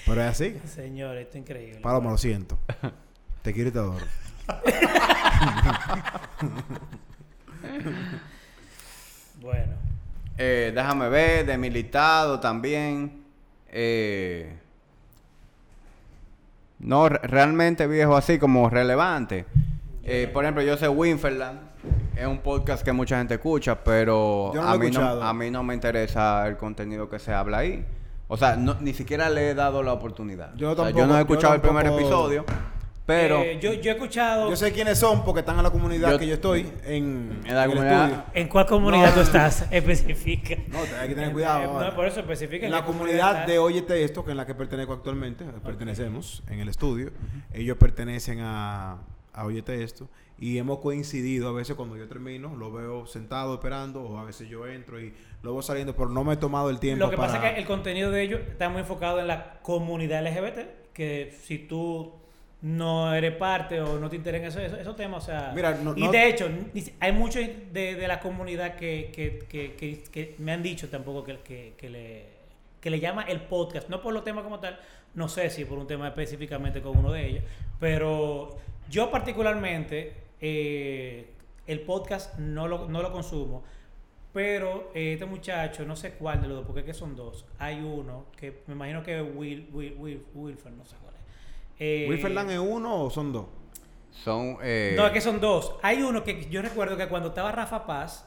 Pero es así. Señores, esto es increíble. Paloma, lo siento. Te quiero y te adoro. Bueno. Eh, déjame ver, de mi listado también. Eh, no, re- realmente viejo, así como relevante. Eh, por ejemplo, yo sé Winferland. Es un podcast que mucha gente escucha, pero Yo no lo a, mí no, escuchado. a mí no me interesa el contenido que se habla ahí. O sea, no- ni siquiera le he dado la oportunidad. Yo O sea, tampoco- no he escuchado el primer episodio, pero Eh, yo, yo he escuchado... Yo sé quiénes son porque están en la comunidad Yo- que yo estoy en, En la comunidad- estudio. ¿En cuál comunidad No. tú estás? Especifica. No, hay que tener cuidado. Eh. No, por eso especifica. En la comunidad de Óyete Esto, que en la que pertenezco actualmente, pertenecemos en el estudio, ellos pertenecen a, a Óyete Esto y hemos coincidido a veces cuando yo termino, lo veo sentado esperando o a veces yo entro y lo veo saliendo, pero no me he tomado el tiempo Lo que para... pasa es que el contenido de ellos está muy enfocado en la comunidad LGBT, que si tú no eres parte o no te interesan esos, esos, esos temas, o sea... Mira, no- y no- de hecho, hay muchos de, de la comunidad que, que, que, que- que me han dicho tampoco que le, que le llama el podcast, no por los temas como tal, no sé si por un tema específicamente con uno de ellos, pero yo particularmente eh, el podcast no lo, no lo consumo, pero eh, este muchacho, no sé cuál de los dos, porque es que son dos. Hay uno que me imagino que es Will, Will, Will, Wilfer, no sé cuál es. Eh, ¿Wilferland es uno o son dos? son... eh, no, es que son dos. Hay uno que yo recuerdo que cuando estaba Rafa Paz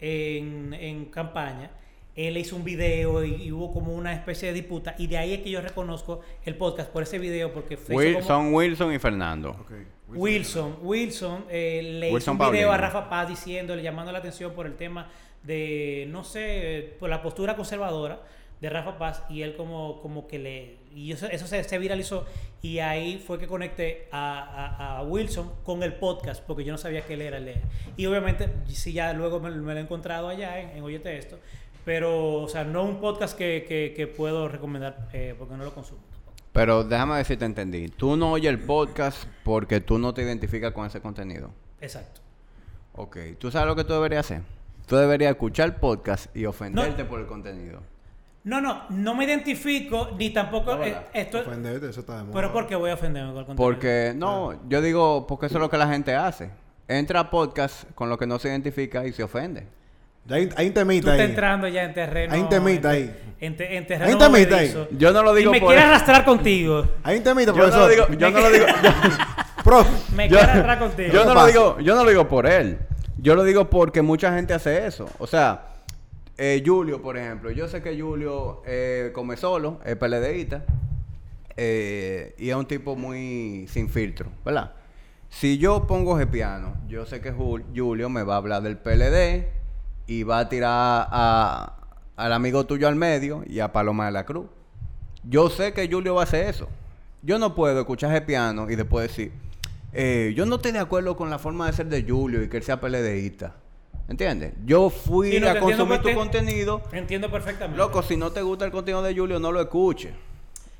en, en campaña, él hizo un video y, y hubo como una especie de disputa. Y de ahí es que yo reconozco el podcast por ese video, porque fue Wil- como- Son Wilson y Fernando. Wilson, Wilson eh, le hizo Wilson un video Paulino. a Rafa Paz diciéndole, llamando la atención por el tema de, no sé, por la postura conservadora de Rafa Paz y él como, como que le... Y eso, eso se, se viralizó y ahí fue que conecté a, a- a Wilson con el podcast porque yo no sabía que él era el Y obviamente, sí, ya luego me, me lo he encontrado allá en, en Oyete Esto, pero, o sea, no un podcast que, que- que puedo recomendar eh, porque no lo consumo. Pero déjame ver si te entendí. Tú no oyes el podcast porque tú no te identificas con ese contenido. Exacto. Ok. ¿Tú sabes lo que tú deberías hacer? Tú deberías escuchar el podcast y ofenderte por el contenido. No, no, no me identifico ni tampoco... No, eh, Ofenderte, eso está de moda. Pero ¿por qué voy a ofenderme con el contenido? Porque, no, yo digo, porque eso es lo que la gente hace. Entra a podcast con lo que no se identifica y se ofende. Hay, hay un Tú estás ahí. entrando ya en terreno... Hay un temita ahí. En, te- en terreno Hay un temita ahí. Yo no lo digo y me por quieres arrastrar contigo. Hay un temita, Yo no profesor. lo digo, yo no lo digo, Profe, Me yo, quieres arrastrar contigo. yo no ¿Qué lo digo, yo no lo digo por él. Yo lo digo porque mucha gente hace eso. O sea, eh, Julio, por ejemplo. Yo sé que Julio eh, come solo, es PLDista. eh, y es un tipo muy sin filtro, ¿verdad? Si yo pongo ese piano, yo sé que Jul- Julio me va a hablar del PLD y va a tirar a, al amigo tuyo al medio y a Paloma de la Cruz. Yo sé que Julio va a hacer eso. Yo no puedo escuchar ese piano y después decir, eh, yo no estoy de acuerdo con la forma de ser de Julio y que él sea PLDista. ¿Entiendes? Yo fui Sí, no, a consumir tu contenido. Entiendo perfectamente. Loco, si no te gusta el contenido de Julio, no lo escuches.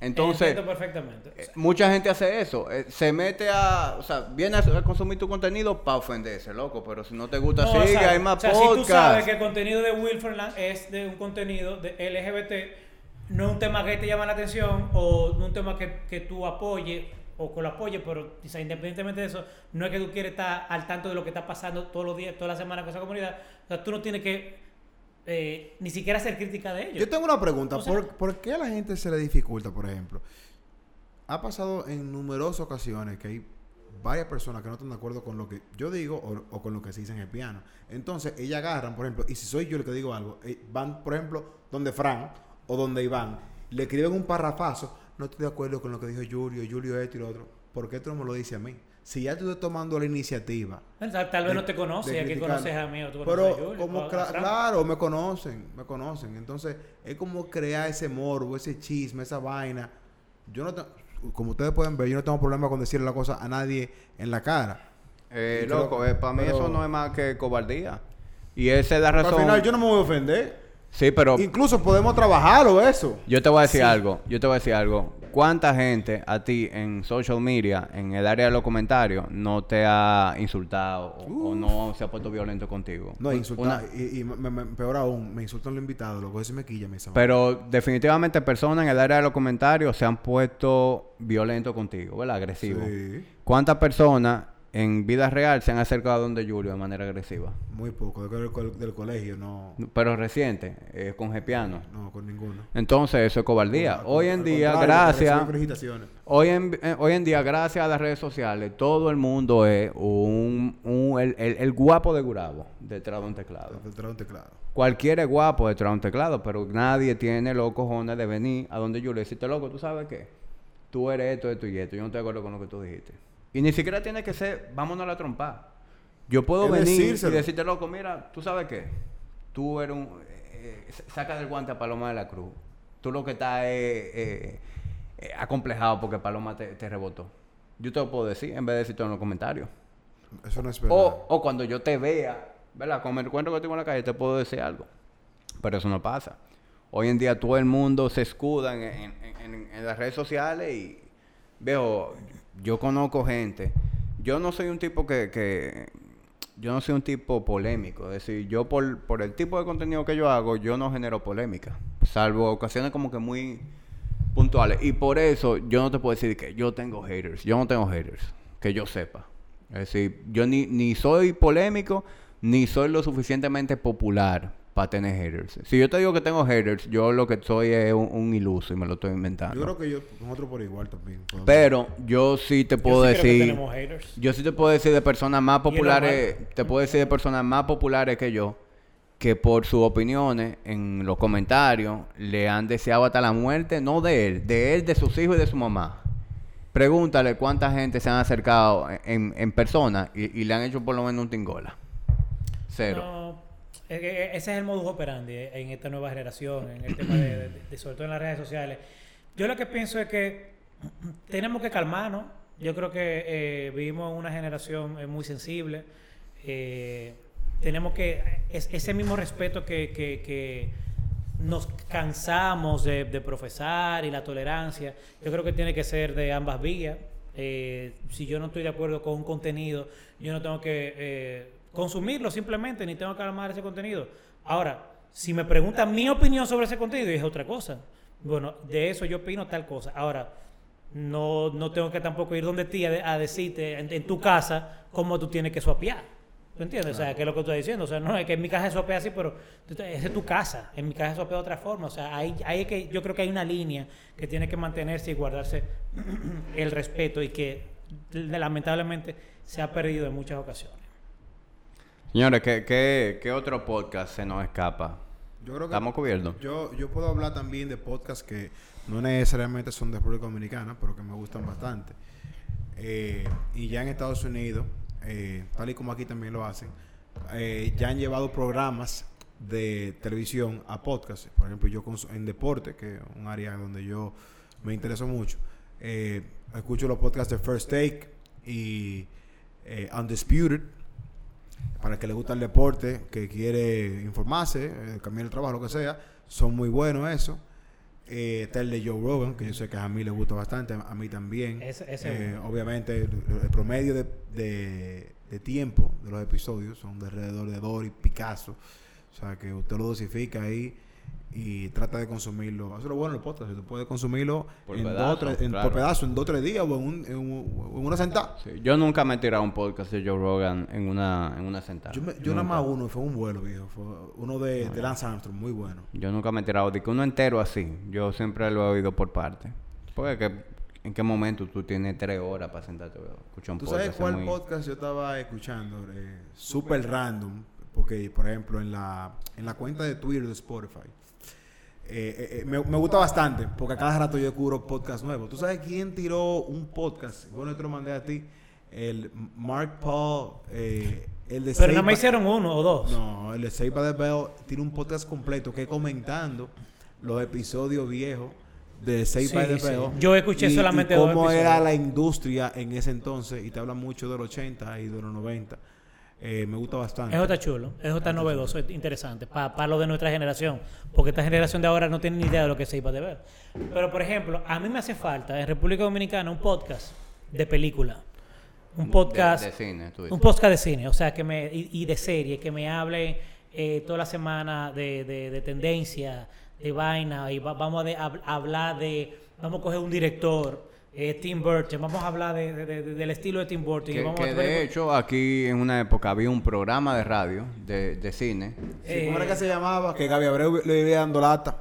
Entonces, perfectamente. eh, mucha gente hace eso. eh, se mete a. O sea, viene a, consumir tu contenido para ofenderse, loco. Pero si no te gusta, No, sigue, o sea, hay más o sea, si tú sabes que el contenido de Wilferland es de un contenido de LGBT, no es un tema que te llama la atención o no un tema que, que tú apoyes o que lo apoyes, pero o sea, independientemente de eso, no es que tú quieres estar al tanto de lo que está pasando todos los días, toda la semana con esa comunidad. O sea, tú no tienes que eh, ni siquiera hacer crítica de ellos. Yo tengo una pregunta. O sea- ¿Por, por qué a la gente se le dificulta, por ejemplo? Ha pasado en numerosas ocasiones que hay varias personas que no están de acuerdo con lo que yo digo o, o con lo que se dice en el piano. Entonces, ellas agarran, por ejemplo, y si soy yo el que digo algo, eh, van, por ejemplo, donde Fran o donde Iván, le escriben un parrafazo, no estoy de acuerdo con lo que dijo Julio, Julio esto y lo otro. ¿Por qué tú no me lo dices a mí? Si ya tú estás tomando la iniciativa, tal, tal vez de- no te conoce, de ya que conoces a mí o tú conoces a Pero como o a claro, me conocen, me conocen. Entonces, es como crear ese morbo, ese chisme, esa vaina. Yo no como ustedes pueden ver, yo no tengo problema con decirle la cosa a nadie en la cara. Eh, loco, eh, para mí pero- eso no es más que cobardía. Y esa es la Pero razón. al final yo no me voy a ofender. Sí, pero Incluso podemos trabajarlo eso. yo te voy a decir Sí. algo. Yo te voy a decir algo. ¿Cuánta gente a ti en social media, en el área de los comentarios, no te ha insultado o, o no se ha puesto violento contigo? No, una- Y, y me- me- peor aún, me insultan los invitados, luego eso me quilla, me dice, Pero definitivamente personas en el área de los comentarios se han puesto violentos contigo, ¿verdad? Agresivos. Sí, ¿Cuántas personas en vida real se han acercado a donde Julio de manera agresiva? muy poco. Del, del- del colegio, no, Pero reciente, eh, con Gepiano. no, con ninguno. Entonces, eso es cobardía. Hoy en día, gracias, hoy en, eh, hoy en día, gracias a las redes sociales, todo el mundo es un, un- el, el- el guapo de Gurabo detrás de un teclado. Detrás de un teclado. Cualquiera es guapo detrás de un teclado, pero nadie tiene los cojones de venir a donde yo le decirte, loco, ¿tú sabes qué? Tú eres esto, esto y esto. Yo no estoy de acuerdo con lo que tú dijiste. Y ni siquiera tiene que ser, vámonos a la trompa. Yo puedo Es venir decírselo. y decirte, loco, mira, ¿tú sabes qué? Tú eres un... eh, eh, saca del guante a Paloma de la Cruz. Tú lo que estás es eh, eh, acomplejado porque Paloma te, te rebotó. Yo te lo puedo decir en vez de decirte en los comentarios. Eso no es verdad. O, o cuando yo te vea, ¿verdad? Como me encuentro contigo en la calle, te puedo decir algo. Pero eso no pasa. Hoy en día todo el mundo se escuda en, en- en- en las redes sociales y veo, yo conozco gente. Yo no soy un tipo que, que- yo no soy un tipo polémico. Es decir, yo por, por el tipo de contenido que yo hago, yo no genero polémica. Salvo ocasiones como que muy puntuales. Y por eso yo no te puedo decir que yo tengo haters. Yo no tengo haters. Que yo sepa. Es decir, yo ni, ni soy polémico, ni soy lo suficientemente popular para tener haters. Si yo te digo que tengo haters, yo lo que soy es un, un iluso y me lo estoy inventando. Yo creo que yo, nosotros por igual también. podemos- Pero yo sí te Yo puedo sí creo que decir... tenemos haters. Yo sí te puedo decir de personas más populares, te puedo decir de personas más populares que yo, que por sus opiniones en los comentarios le han deseado hasta la muerte, no de él, de él, de sus hijos y de su mamá. Pregúntale cuánta gente se han acercado en, en persona y, y le han hecho por lo menos un tingola. Cero. No, ese es el modus operandi eh, en esta nueva generación, en el tema de, sobre todo en las redes sociales. Yo lo que pienso es que tenemos que calmarnos. Yo creo que eh, vivimos en una generación eh, muy sensible. Eh, tenemos que es- ese mismo respeto que, que- nos cansamos de, profesar y la tolerancia, yo creo que tiene que ser de ambas vías. Eh, si yo no estoy de acuerdo con un contenido, yo no tengo que eh, consumirlo simplemente, ni tengo que armar ese contenido. Ahora, si me preguntan mi opinión sobre ese contenido, es otra cosa. Bueno, de eso yo opino tal cosa. Ahora, no, no tengo que tampoco ir donde ti a, de- a decirte en, en tu casa cómo tú tienes que suapear. ¿Tú entiendes? O sea, ¿qué es lo que tú estás diciendo? O sea, no es que en mi casa se suapea así, pero es tu casa. En mi casa se suapea de otra forma. O sea, ahí es que yo creo que hay una línea que tiene que mantenerse y guardarse el respeto y que lamentablemente se ha perdido en muchas ocasiones. Señores, ¿qué, qué, qué otro podcast se nos escapa? Yo creo que ¿Estamos cubiertos? Yo, yo puedo hablar también de podcasts que no necesariamente son de República Dominicana, pero que me gustan bastante. Eh, y ya en Estados Unidos, eh, tal y como aquí también lo hacen, eh, ya han llevado programas de televisión a podcast. Por ejemplo, yo en deporte, que es un área donde yo me intereso mucho, eh, escucho los podcasts de First Take y eh, Undisputed. Para el que le gusta el deporte, que quiere informarse, eh, cambiar el trabajo, lo que sea, son muy buenos eso. Eh, está el de Joe Rogan, que yo sé que a mí le gusta bastante, a mí también. Ese- ese Eh, obviamente, el, el promedio de, de- de tiempo de los episodios son de alrededor de dos y Picasso. O sea, que usted lo dosifica ahí y trata de consumirlo. Eso es lo bueno del podcast, que tú puedes consumirlo Por en pedazo, dos, tres, en, claro. por pedazo, en dos o tres días o en, un- en un- en una sentada. Sí, Yo nunca me he tirado un podcast de Joe Rogan en una, en una sentada. Yo, me- yo nada más uno, fue un vuelo, viejo. Fue uno de, de Lance Armstrong, muy bueno. Yo nunca me he tirado de que uno entero así. Yo siempre lo he oído por parte. Porque que- en qué momento tú tienes tres horas para sentarte a escuchar un ¿Tú podcast. sabes Es cuál muy- podcast yo estaba escuchando? Eh, super random. Porque, por ejemplo, en la, en la cuenta de Twitter de Spotify. Eh, eh, me, me gusta bastante. Porque a cada rato yo descubro podcast nuevos. ¿Tú sabes quién tiró un podcast? Bueno, te lo mandé a ti. El Mark Paul. eh, el de Pero nada Saved más by- hicieron uno o dos. No, el de by the Bell tiene un podcast completo que es comentando los episodios viejos de Saved Sí, sí. Bell. Yo escuché y- solamente y dos cómo era la industria en ese entonces y te habla mucho de los 80 y de los 90. Eh, me gusta bastante. Eso está chulo, eso está novedoso, es interesante para lo de nuestra generación, porque esta generación de ahora no tiene ni idea de lo que se iba a ver. Pero, por ejemplo, a mí me hace falta en República Dominicana un podcast de película, un podcast, De, de cine, tú dices. un podcast de cine, o sea, que me y, y de serie, que me hable eh, toda la semana de, de, de tendencia, de vaina, y va- vamos a, de- a- a hablar de, vamos a coger un director, eh, Tim Burton, vamos a hablar de- de- de- del estilo de Tim Burton. y Que, vamos que a de hecho aquí en una época había un programa de radio de, de cine Sí, ¿Cómo era eh, que se llamaba? Que Gaby Abreu le iba dando lata.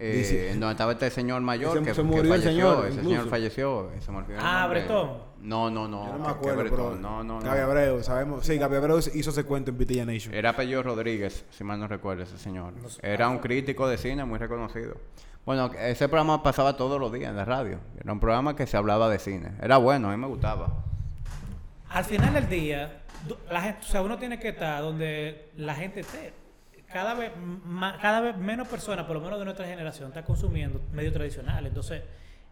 eh, Dice- en donde estaba este señor mayor que, se que murió el falleció. señor, ese incluso. señor falleció. y se me el Ah. Bretón. No, no, no. Yo no me que- que acuerdo, Bretón. pero No, no, no. Gaby Abreu, sabemos. Sí, Gaby Abreu hizo ese cuento en Vitilla Nation. Era Pello Rodríguez, si mal no recuerdo ese señor. Era un crítico de cine muy reconocido. Bueno, ese programa pasaba todos los días en la radio. Era un programa que se hablaba de cine. Era bueno, a mí me gustaba. Al final del día, o sea, uno tiene que estar donde la gente esté. Cada vez, ma- cada vez menos personas, por lo menos de nuestra generación, está consumiendo medios tradicionales. Entonces,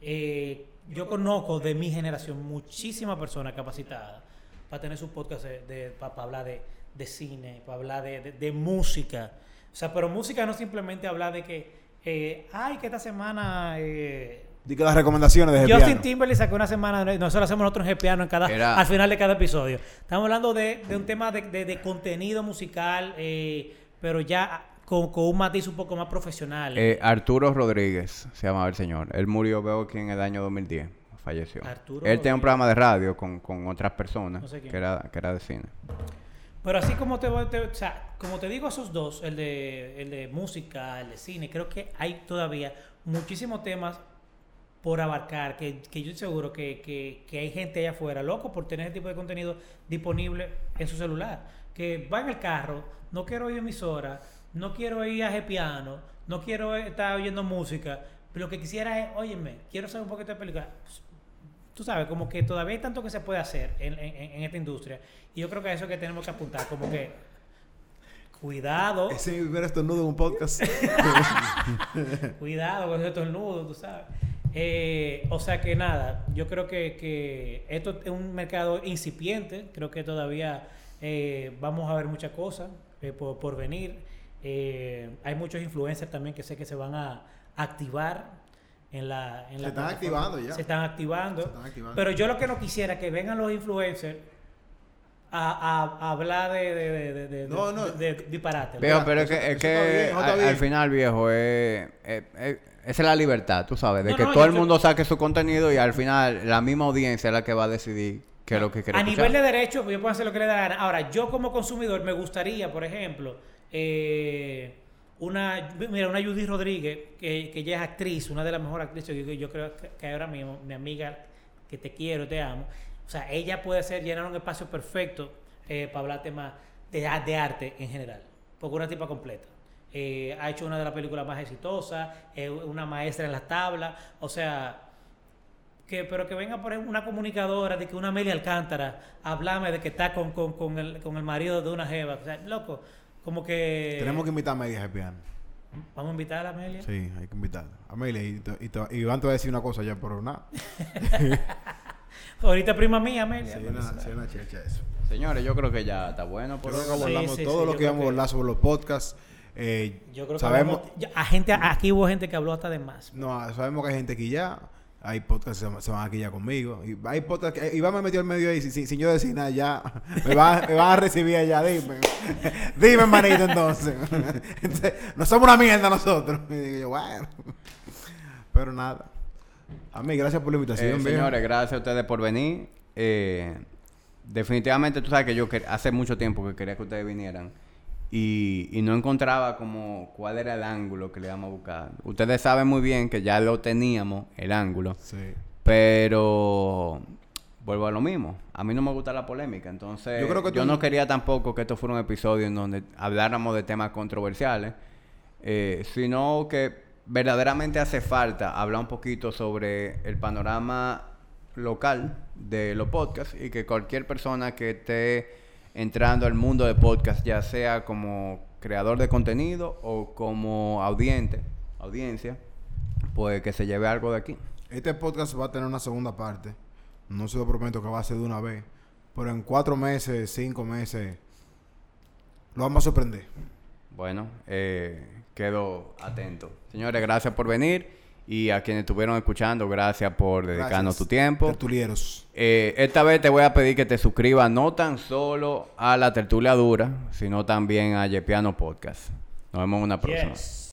eh, yo conozco de mi generación muchísimas personas capacitadas para tener sus podcasts de, para hablar de, de cine, para hablar de música. O sea, pero música no simplemente hablar de que, eh, ay, que esta semana... eh, Di que las recomendaciones de Justin Jepiano. Timberlake sacó una semana, nosotros hacemos nosotros en piano en cada, Era- al final de cada episodio. Estamos hablando de, de un tema de, de- de contenido musical, eh, pero ya con, con un matiz un poco más profesional. Eh, Arturo Rodríguez se llamaba el señor. Él murió, veo aquí en el año 2010. Falleció. Arturo Él tenía un programa de radio con, con otras personas No sé quién. que, era, que era de cine. Pero así como te, te- o como te digo esos dos, el de, el de música, el de cine, creo que hay todavía muchísimos temas por abarcar, que, que yo seguro que, que, que hay gente allá afuera loco por tener ese tipo de contenido disponible en su celular. Que va en el carro, no quiero oír emisora, no quiero ir a piano, no quiero estar oyendo música, pero lo que quisiera es, óyeme, quiero saber un poquito de película. Tú sabes, como que todavía hay tanto que se puede hacer en, en- en esta industria. Y yo creo que a eso es que tenemos que apuntar, como que cuidado. Ese es mi primer estornudo en un podcast. Cuidado con ese estornudo, tú sabes. Eh, o sea que nada, yo creo que, que esto es un mercado incipiente. Creo que todavía eh, vamos a ver muchas cosas eh, por, por venir. Hay muchos influencers también que sé que se van a activar en la. En Se la están activando ya. Se están activando. Se están activando. Pero yo lo que no quisiera es que vengan los influencers a, a- a hablar de, de, de, de- de- No, no. de- de disparate. Viejo, Mira, pero es que, es que bien, al, final, viejo, es, es- es- esa es la libertad, tú sabes, de No, que no, todo el creo- mundo saque su contenido y al final la misma audiencia es la que va a decidir qué es lo que quiere A escuchar. nivel de derecho, pues, yo puedo hacer lo que le da la gana. Ahora, yo como consumidor me gustaría, por ejemplo, eh, una, mira, una Judy Rodríguez, que, que ella es actriz, una de las mejores actrices, yo, yo creo que, que ahora mismo, mi amiga, que te quiero, te amo. O sea, ella puede ser llenar un espacio perfecto eh, para hablar temas de, de arte en general, porque una tipa completa. Eh, ha hecho una de las películas más exitosas, es una maestra en las tablas, o sea, que, pero que venga por una comunicadora de que una Amelia Alcántara háblame de que está con, con, con, el, con el marido de una jeva. O sea, loco, como que... Tenemos que invitar a Amelia Jepiano. Vamos a invitar a Amelia. Sí, hay que invitarla. Amelia, y, te- y, te- y Iván te va a decir una cosa ya, pero nada. Ahorita prima mía, Amelia. Sí, una, sí, una checha eso. Señores, yo creo que ya está bueno por Yo creo que abordamos sí, todo sí, lo que íbamos a que- hablar sobre los podcasts. Eh, Yo creo que sabemos, hablamos- ya- a gente, aquí hubo gente que habló hasta de más. no, sabemos que hay gente que ya, Hay podcasts que se, se van aquí ya conmigo. Y hay podcasts que Iván me metió al medio ahí sin, sin- sin yo decir nada ya. Me van, me van a recibir allá, dime. dime, manito, entonces. Entonces, no somos una mierda nosotros. Y digo yo, bueno. Pero nada. A mí, gracias por la invitación, Eh, señores, gracias a ustedes por venir. Eh, definitivamente, tú sabes que yo hace mucho tiempo que quería que ustedes vinieran y, y no encontraba como cuál era el ángulo que le íbamos a buscar. Ustedes saben muy bien que ya lo teníamos, el ángulo, Sí. pero vuelvo a lo mismo. A mí no me gusta la polémica, entonces Yo yo, creo que tú- no quería tampoco que esto fuera un episodio en donde habláramos de temas controversiales, eh, sino que verdaderamente hace falta hablar un poquito sobre el panorama local de los podcasts y que cualquier persona que esté entrando al mundo de podcast, ya sea como creador de contenido o como audiente, audiencia, pues que se lleve algo de aquí. Este podcast va a tener una segunda parte. No se lo prometo que va a ser de una vez. Pero en cuatro meses, cinco meses, lo vamos a sorprender. Bueno, eh, quedo atento. Señores, gracias por venir y a quienes estuvieron escuchando, gracias por dedicarnos Gracias, tu tiempo. Tertulieros. Eh, esta vez te voy a pedir que te suscribas no tan solo a la tertulia dura, sino también a Yepiano Podcast. Nos vemos en una próxima. Yes.